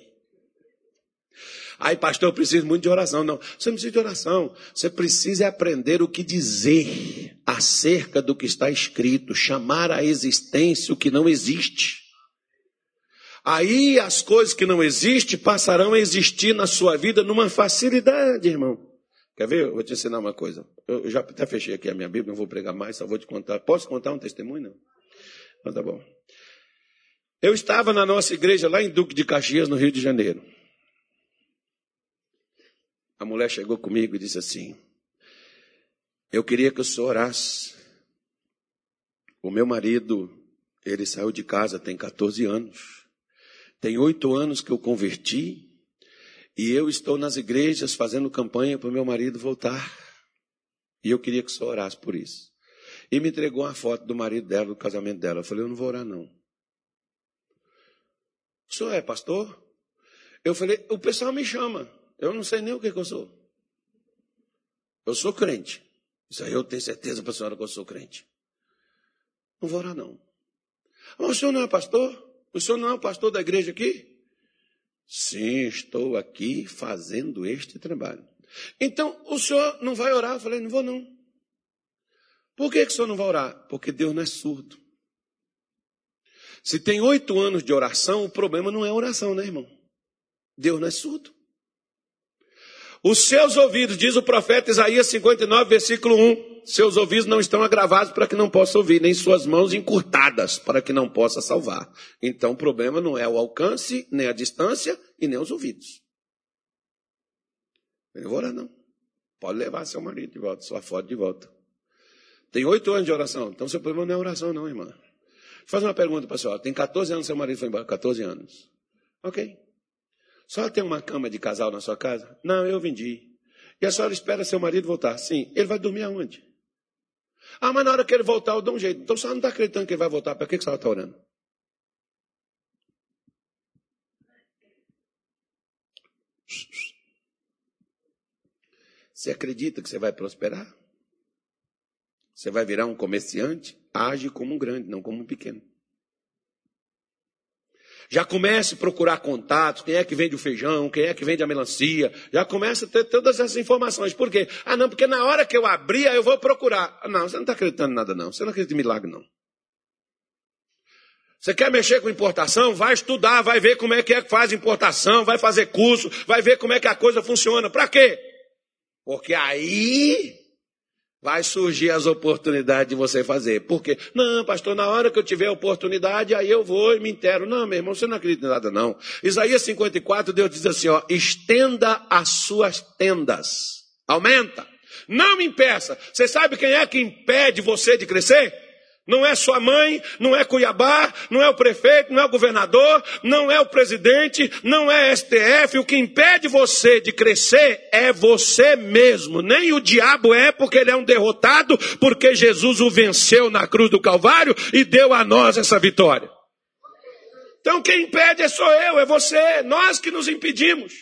Aí, pastor, eu preciso muito de oração. Não, você não precisa de oração. Você precisa aprender o que dizer acerca do que está escrito, chamar à existência o que não existe. Aí as coisas que não existem passarão a existir na sua vida numa facilidade, irmão. Quer ver? Eu vou te ensinar uma coisa. Eu já até fechei aqui a minha Bíblia, não vou pregar mais, só vou te contar. Posso contar um testemunho? Não. Então tá bom. Eu estava na nossa igreja lá em Duque de Caxias, no Rio de Janeiro. A mulher chegou comigo e disse assim: Eu queria que o senhor orasse. O meu marido, ele saiu de casa tem 14 anos. Tem oito anos que eu converti. E eu estou nas igrejas fazendo campanha para o meu marido voltar. E eu queria que o senhor orasse por isso. E me entregou uma foto do marido dela, do casamento dela. Eu falei, eu não vou orar não. O senhor é pastor? Eu falei, o pessoal me chama. Eu não sei nem o que, que eu sou. Eu sou crente. Isso aí eu tenho certeza para a senhora que eu sou crente. Não vou orar, não. Mas o senhor não é pastor? O senhor não é o pastor da igreja aqui? Sim, estou aqui fazendo este trabalho. Então, o senhor não vai orar? Eu falei, não vou não. Por que, que o senhor não vai orar? Porque Deus não é surdo. Se tem oito anos de oração, o problema não é oração, né, irmão? Deus não é surdo. Os seus ouvidos, diz o profeta Isaías 59, versículo 1, seus ouvidos não estão agravados para que não possa ouvir, nem suas mãos encurtadas para que não possa salvar. Então o problema não é o alcance, nem a distância e nem os ouvidos. Eu não vou orar, não. Pode levar seu marido de volta, sua foto de volta. Tem oito anos de oração, então seu problema não é oração, não, irmã. Faz uma pergunta para a senhora. Tem 14 anos seu marido foi embora. 14 anos. Ok. A senhora tem uma cama de casal na sua casa? Não, eu vendi. E a senhora espera seu marido voltar? Sim. Ele vai dormir aonde? Ah, mas na hora que ele voltar, eu dou um jeito. Então a senhora não está acreditando que ele vai voltar. Para que, que a senhora está orando? Você acredita que você vai prosperar? Você vai virar um comerciante? Age como um grande, não como um pequeno. Já comece a procurar contatos, quem é que vende o feijão, quem é que vende a melancia. Já começa a ter todas essas informações. Por quê? Ah, não, porque na hora que eu abrir, eu vou procurar. Ah, não, você não está acreditando em nada, não. Você não acredita em milagre, não. Você quer mexer com importação? Vai estudar, vai ver como é que é que faz importação, vai fazer curso, vai ver como é que a coisa funciona. Para quê? Porque aí vai surgir as oportunidades de você fazer. Por quê? Não, pastor, na hora que eu tiver oportunidade, aí eu vou e me intero. Não, meu irmão, você não acredita em nada, não. Isaías 54, Deus diz assim, ó, estenda as suas tendas. Aumenta. Não me impeça. Você sabe quem é que impede você de crescer? Não é sua mãe, não é Cuiabá, não é o prefeito, não é o governador, não é o presidente, não é STF. O que impede você de crescer é você mesmo. Nem o diabo é, porque ele é um derrotado, porque Jesus o venceu na cruz do Calvário e deu a nós essa vitória. Então quem impede é só eu, é você, nós que nos impedimos.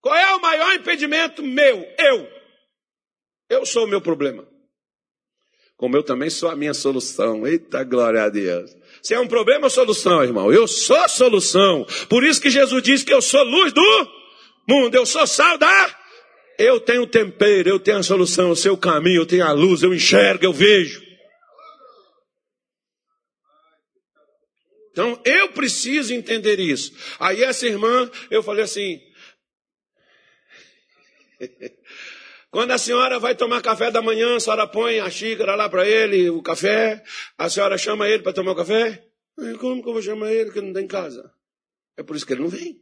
Qual é o maior impedimento meu? Eu. Eu sou o meu problema como eu também sou a minha solução. Eita glória a Deus. Se é um problema ou solução, irmão? Eu sou solução. Por isso que Jesus diz que eu sou luz do mundo, eu sou sal da. Eu tenho tempero, eu tenho a solução, o seu caminho, eu tenho a luz, eu enxergo, eu vejo. Então eu preciso entender isso. Aí essa irmã, eu falei assim. Quando a senhora vai tomar café da manhã, a senhora põe a xícara lá para ele, o café, a senhora chama ele para tomar o café? Como que eu vou chamar ele que não tem casa? É por isso que ele não vem.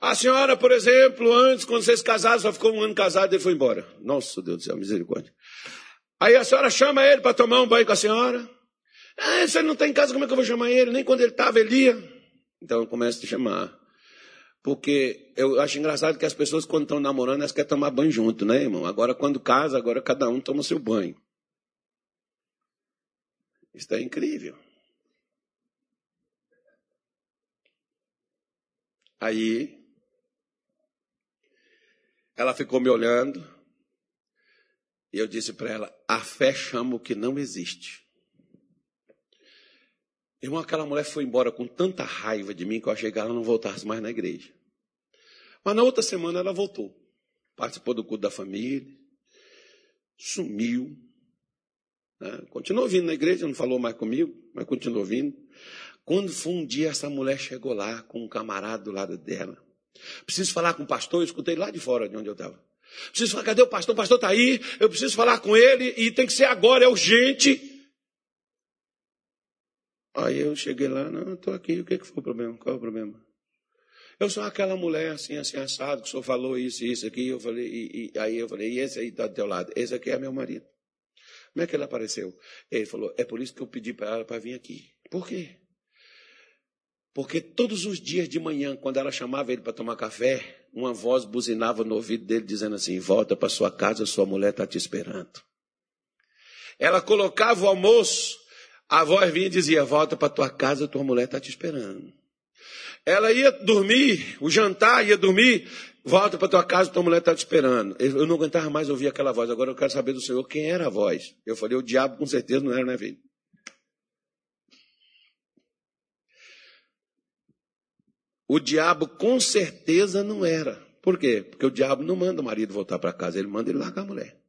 A senhora, por exemplo, antes, quando vocês casaram, só ficou um ano casado e ele foi embora. Nossa, Deus do céu, misericórdia. Aí a senhora chama ele para tomar um banho com a senhora. Ah, você não tem casa, como é que eu vou chamar ele? Nem quando ele estava, ele ia. Então começa a chamar. Porque eu acho engraçado que as pessoas, quando estão namorando, elas querem tomar banho junto, né, irmão? Agora, quando casa, agora cada um toma seu banho. Isso é incrível. Aí, ela ficou me olhando, e eu disse para ela: a fé chama o que não existe. Irmão, aquela mulher foi embora com tanta raiva de mim que eu achei que ela não voltasse mais na igreja. Mas na outra semana ela voltou. Participou do culto da família. Sumiu. Né? Continuou vindo na igreja, não falou mais comigo, mas continuou vindo. Quando foi um dia, essa mulher chegou lá com um camarada do lado dela. Preciso falar com o pastor, eu escutei lá de fora de onde eu estava. Preciso falar, cadê o pastor? O pastor está aí, eu preciso falar com ele e tem que ser agora, é urgente. Aí eu cheguei lá, não, estou aqui, o que, que foi o problema? Qual é o problema? Eu sou aquela mulher assim, assim, assado, que o senhor falou isso isso aqui. Eu falei, e, e, aí eu falei, e esse aí está do teu lado? Esse aqui é meu marido. Como é que ele apareceu? Ele falou, é por isso que eu pedi para ela para vir aqui. Por quê? Porque todos os dias de manhã, quando ela chamava ele para tomar café, uma voz buzinava no ouvido dele dizendo assim: Volta para sua casa, sua mulher está te esperando. Ela colocava o almoço a voz vinha e dizia: Volta para tua casa, tua mulher está te esperando. Ela ia dormir, o jantar ia dormir, volta para tua casa, tua mulher está te esperando. Eu não aguentava mais ouvir aquela voz. Agora eu quero saber do Senhor quem era a voz. Eu falei: O diabo com certeza não era, né, filho? O diabo com certeza não era. Por quê? Porque o diabo não manda o marido voltar para casa, ele manda ele largar a mulher.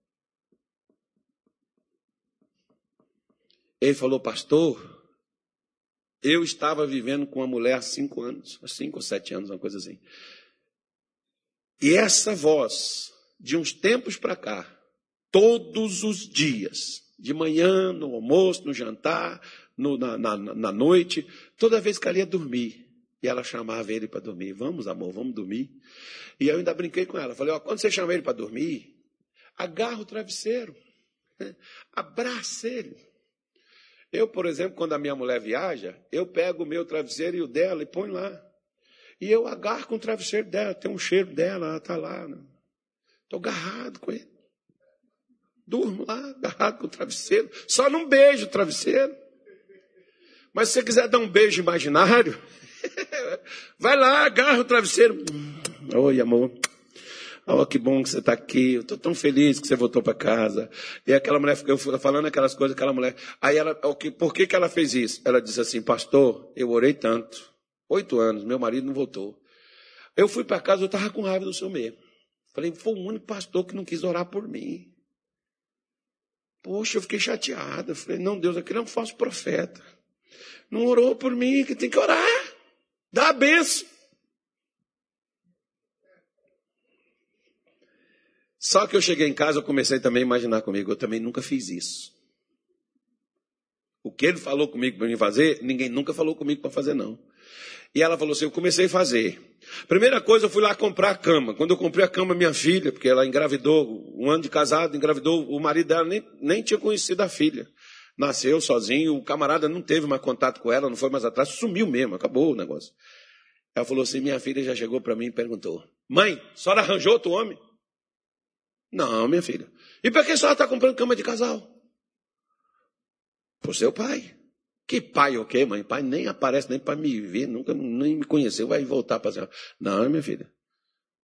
Ele falou, pastor, eu estava vivendo com uma mulher há cinco anos, há cinco ou sete anos, uma coisa assim. E essa voz, de uns tempos para cá, todos os dias, de manhã, no almoço, no jantar, no, na, na, na, noite, toda vez que ela ia dormir, e ela chamava ele para dormir, vamos amor, vamos dormir. E eu ainda brinquei com ela, falei, ó, quando você chama ele para dormir, agarra o travesseiro, né? abraça ele. Eu, por exemplo, quando a minha mulher viaja, eu pego o meu travesseiro e o dela e põe lá. E eu agarro com o travesseiro dela, tem um cheiro dela, ela está lá. Estou né? agarrado com ele. Durmo lá, agarrado com o travesseiro. Só não beijo o travesseiro. Mas se você quiser dar um beijo imaginário, vai lá, agarra o travesseiro. Oi, amor. Oh, que bom que você está aqui. Eu estou tão feliz que você voltou para casa. E aquela mulher, eu falando aquelas coisas, aquela mulher. Aí ela, por que, que ela fez isso? Ela disse assim, pastor, eu orei tanto. Oito anos, meu marido não voltou. Eu fui para casa, eu estava com raiva do seu mesmo. Falei, foi o único pastor que não quis orar por mim. Poxa, eu fiquei chateada. Falei, não, Deus, aquele é um falso profeta. Não orou por mim, que tem que orar. Dá a benção. Só que eu cheguei em casa, eu comecei também a imaginar comigo, eu também nunca fiz isso. O que ele falou comigo para mim fazer, ninguém nunca falou comigo para fazer, não. E ela falou assim: eu comecei a fazer. Primeira coisa, eu fui lá comprar a cama. Quando eu comprei a cama, minha filha, porque ela engravidou, um ano de casado, engravidou, o marido dela nem, nem tinha conhecido a filha. Nasceu sozinho, o camarada não teve mais contato com ela, não foi mais atrás, sumiu mesmo, acabou o negócio. Ela falou assim: minha filha já chegou para mim e perguntou: Mãe, a senhora arranjou outro homem? Não, minha filha. E para que a senhora está comprando cama de casal? Por seu pai. Que pai o quê, mãe? Pai nem aparece nem para me ver, nunca nem me conheceu, vai voltar para senhora. Não, minha filha.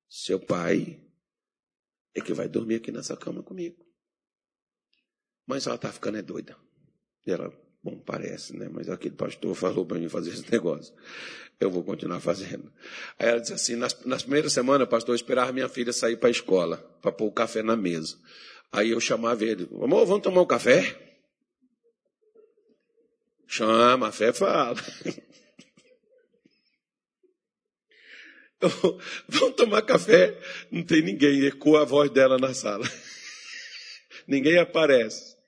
Seu pai é que vai dormir aqui nessa cama comigo. Mas ela está ficando é doida. E ela, bom, parece, né? Mas aquele pastor falou para mim fazer esse negócio. Eu vou continuar fazendo. Aí ela disse assim: nas, nas primeiras semanas, pastor, eu esperava minha filha sair para a escola, para pôr o café na mesa. Aí eu chamava ele: amor, vamos tomar um café? Chama, a fé fala. Vamos tomar café. Não tem ninguém, ecoa a voz dela na sala. Ninguém aparece.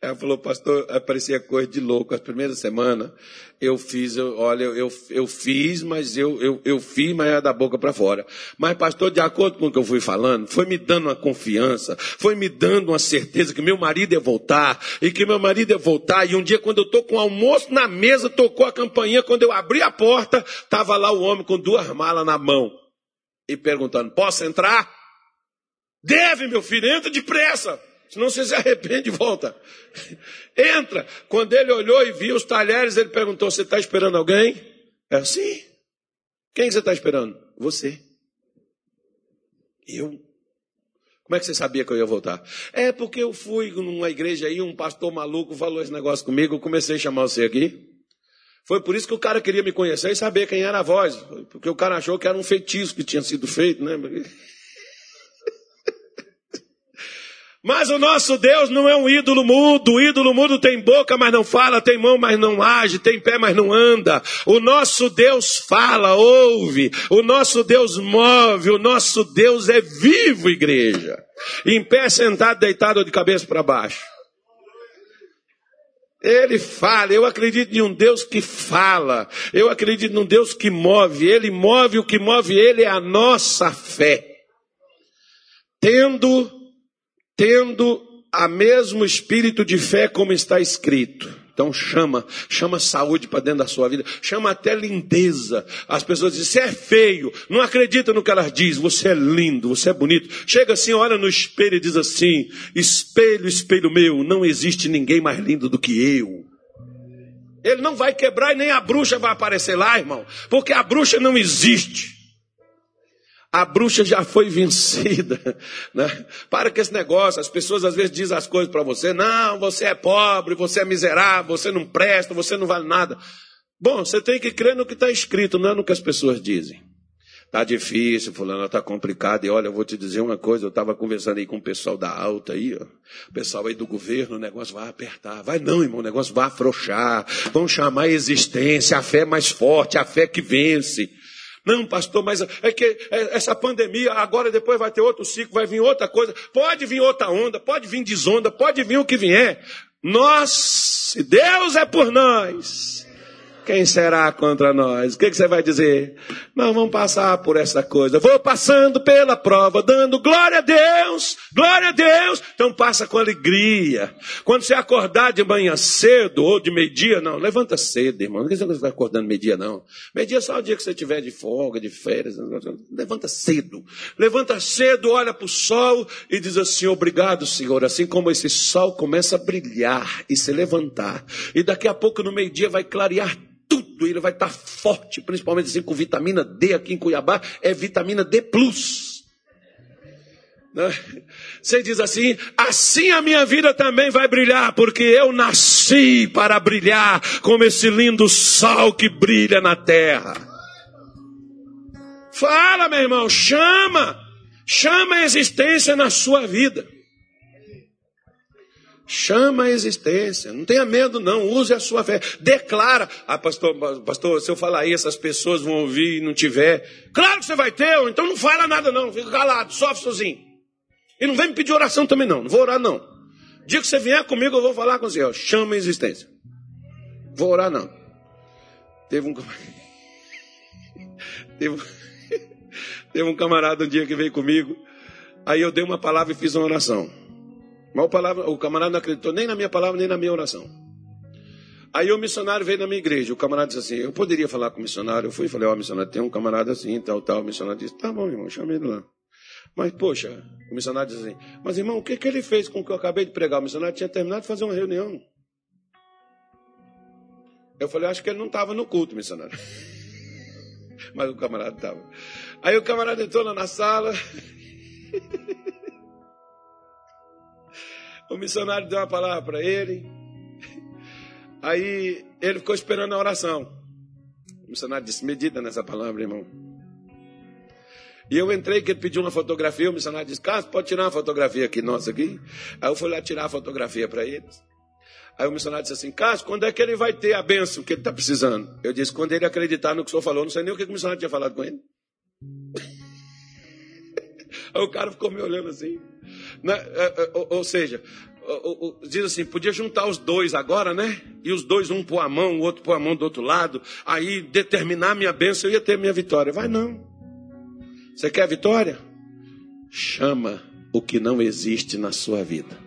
Ela falou, pastor, parecia coisa de louco. As primeiras semanas eu fiz, eu, olha, eu, eu fiz, mas eu, eu, eu fiz, mas é da boca para fora. Mas, pastor, de acordo com o que eu fui falando, foi me dando uma confiança, foi me dando uma certeza que meu marido ia voltar, e que meu marido ia voltar. E um dia, quando eu estou com o almoço na mesa, tocou a campainha. Quando eu abri a porta, estava lá o homem com duas malas na mão e perguntando: posso entrar? Deve, meu filho, entra depressa. Senão você se arrepende volta. Entra. Quando ele olhou e viu os talheres, ele perguntou: Você está esperando alguém? É assim. Quem você está esperando? Você. Eu? Como é que você sabia que eu ia voltar? É porque eu fui numa igreja aí, um pastor maluco falou esse negócio comigo, eu comecei a chamar você aqui. Foi por isso que o cara queria me conhecer e saber quem era a voz. Porque o cara achou que era um feitiço que tinha sido feito, né? Mas o nosso Deus não é um ídolo mudo. O ídolo mudo tem boca, mas não fala, tem mão, mas não age, tem pé, mas não anda. O nosso Deus fala, ouve. O nosso Deus move. O nosso Deus é vivo, igreja. Em pé, sentado, deitado ou de cabeça para baixo. Ele fala, eu acredito em um Deus que fala, eu acredito num Deus que move, ele move, o que move ele é a nossa fé. Tendo tendo a mesmo espírito de fé como está escrito. Então chama, chama saúde para dentro da sua vida, chama até lindeza. As pessoas dizem, você é feio, não acredita no que elas dizem, você é lindo, você é bonito. Chega assim, olha no espelho e diz assim: espelho, espelho meu, não existe ninguém mais lindo do que eu. Ele não vai quebrar e nem a bruxa vai aparecer lá, irmão, porque a bruxa não existe. A bruxa já foi vencida. Né? Para com esse negócio. As pessoas às vezes dizem as coisas para você. Não, você é pobre, você é miserável, você não presta, você não vale nada. Bom, você tem que crer no que está escrito, não é no que as pessoas dizem. Está difícil, fulano, está complicado. E olha, eu vou te dizer uma coisa, eu estava conversando aí com o pessoal da alta aí, ó. o pessoal aí do governo, o negócio vai apertar. Vai não, irmão, o negócio vai afrouxar. Vão chamar a existência, a fé mais forte, a fé que vence. Não, pastor, mas é que é, essa pandemia, agora depois vai ter outro ciclo, vai vir outra coisa. Pode vir outra onda, pode vir desonda, pode vir o que vier. Nós, se Deus é por nós, quem será contra nós? O que, você vai dizer? Não vamos passar por essa coisa. Vou passando pela prova, dando glória a Deus, glória a Deus. Então passa com alegria. Quando você acordar de manhã cedo ou de meio-dia, não, levanta cedo, irmão. Não é que você vai acordando meio-dia, não. Meio-dia é só o dia que você tiver de folga, de férias. Levanta cedo. Levanta cedo, olha para o sol e diz assim: Obrigado, Senhor. Assim como esse sol começa a brilhar e se levantar. E daqui a pouco, no meio-dia, vai clarear tudo, ele vai estar forte, principalmente assim com vitamina D aqui em Cuiabá, é vitamina D+. Né? Você diz assim: assim a minha vida também vai brilhar, porque eu nasci para brilhar como esse lindo sol que brilha na terra. Fala, meu irmão, chama, chama a existência na sua vida. Chama a existência. Não tenha medo, não. Use a sua fé. Declara. Ah, pastor, pastor, se eu falar isso, as pessoas vão ouvir e não tiver. Claro que você vai ter, então não fala nada, não. Fica calado, sofre sozinho. E não vem me pedir oração também, não. Não vou orar, não. Dia que você vier comigo, eu vou falar com você. Ó, chama a existência. Vou orar, não. Teve um. Teve... Teve um camarada um dia que veio comigo. Aí eu dei uma palavra e fiz uma oração. Mas palavra, o camarada não acreditou nem na minha palavra, nem na minha oração. Aí o missionário veio na minha igreja. O camarada disse assim: Eu poderia falar com o missionário. Eu fui e falei: Ó, oh, missionário, tem um camarada assim, tal, tal. O missionário disse: Tá bom, irmão, chame ele lá. Mas, poxa, o missionário disse assim: Mas, irmão, o que, que ele fez com o que eu acabei de pregar? O missionário tinha terminado de fazer uma reunião. Eu falei: Acho que ele não estava no culto, missionário. Mas o camarada estava. Aí o camarada entrou lá na sala. o missionário deu uma palavra para ele. Aí ele ficou esperando a oração. O missionário disse: Medita nessa palavra, irmão. E eu entrei, que ele pediu uma fotografia. O missionário disse: Carlos, pode tirar uma fotografia aqui, nossa, aqui? Aí eu fui lá tirar a fotografia para eles. Aí o missionário disse assim: Carlos, quando é que ele vai ter a bênção que ele está precisando? Eu disse: quando ele acreditar no que o senhor falou. Não sei nem o que o missionário tinha falado com ele. Aí o cara ficou me olhando assim. Né? É, é, ou seja, diz assim, podia juntar os dois agora, né? E os dois, um pôr a mão, o outro pôr a mão do outro lado, aí determinar a minha bênção, eu ia ter minha vitória. Vai não. Você quer vitória? Chama o que não existe na sua vida.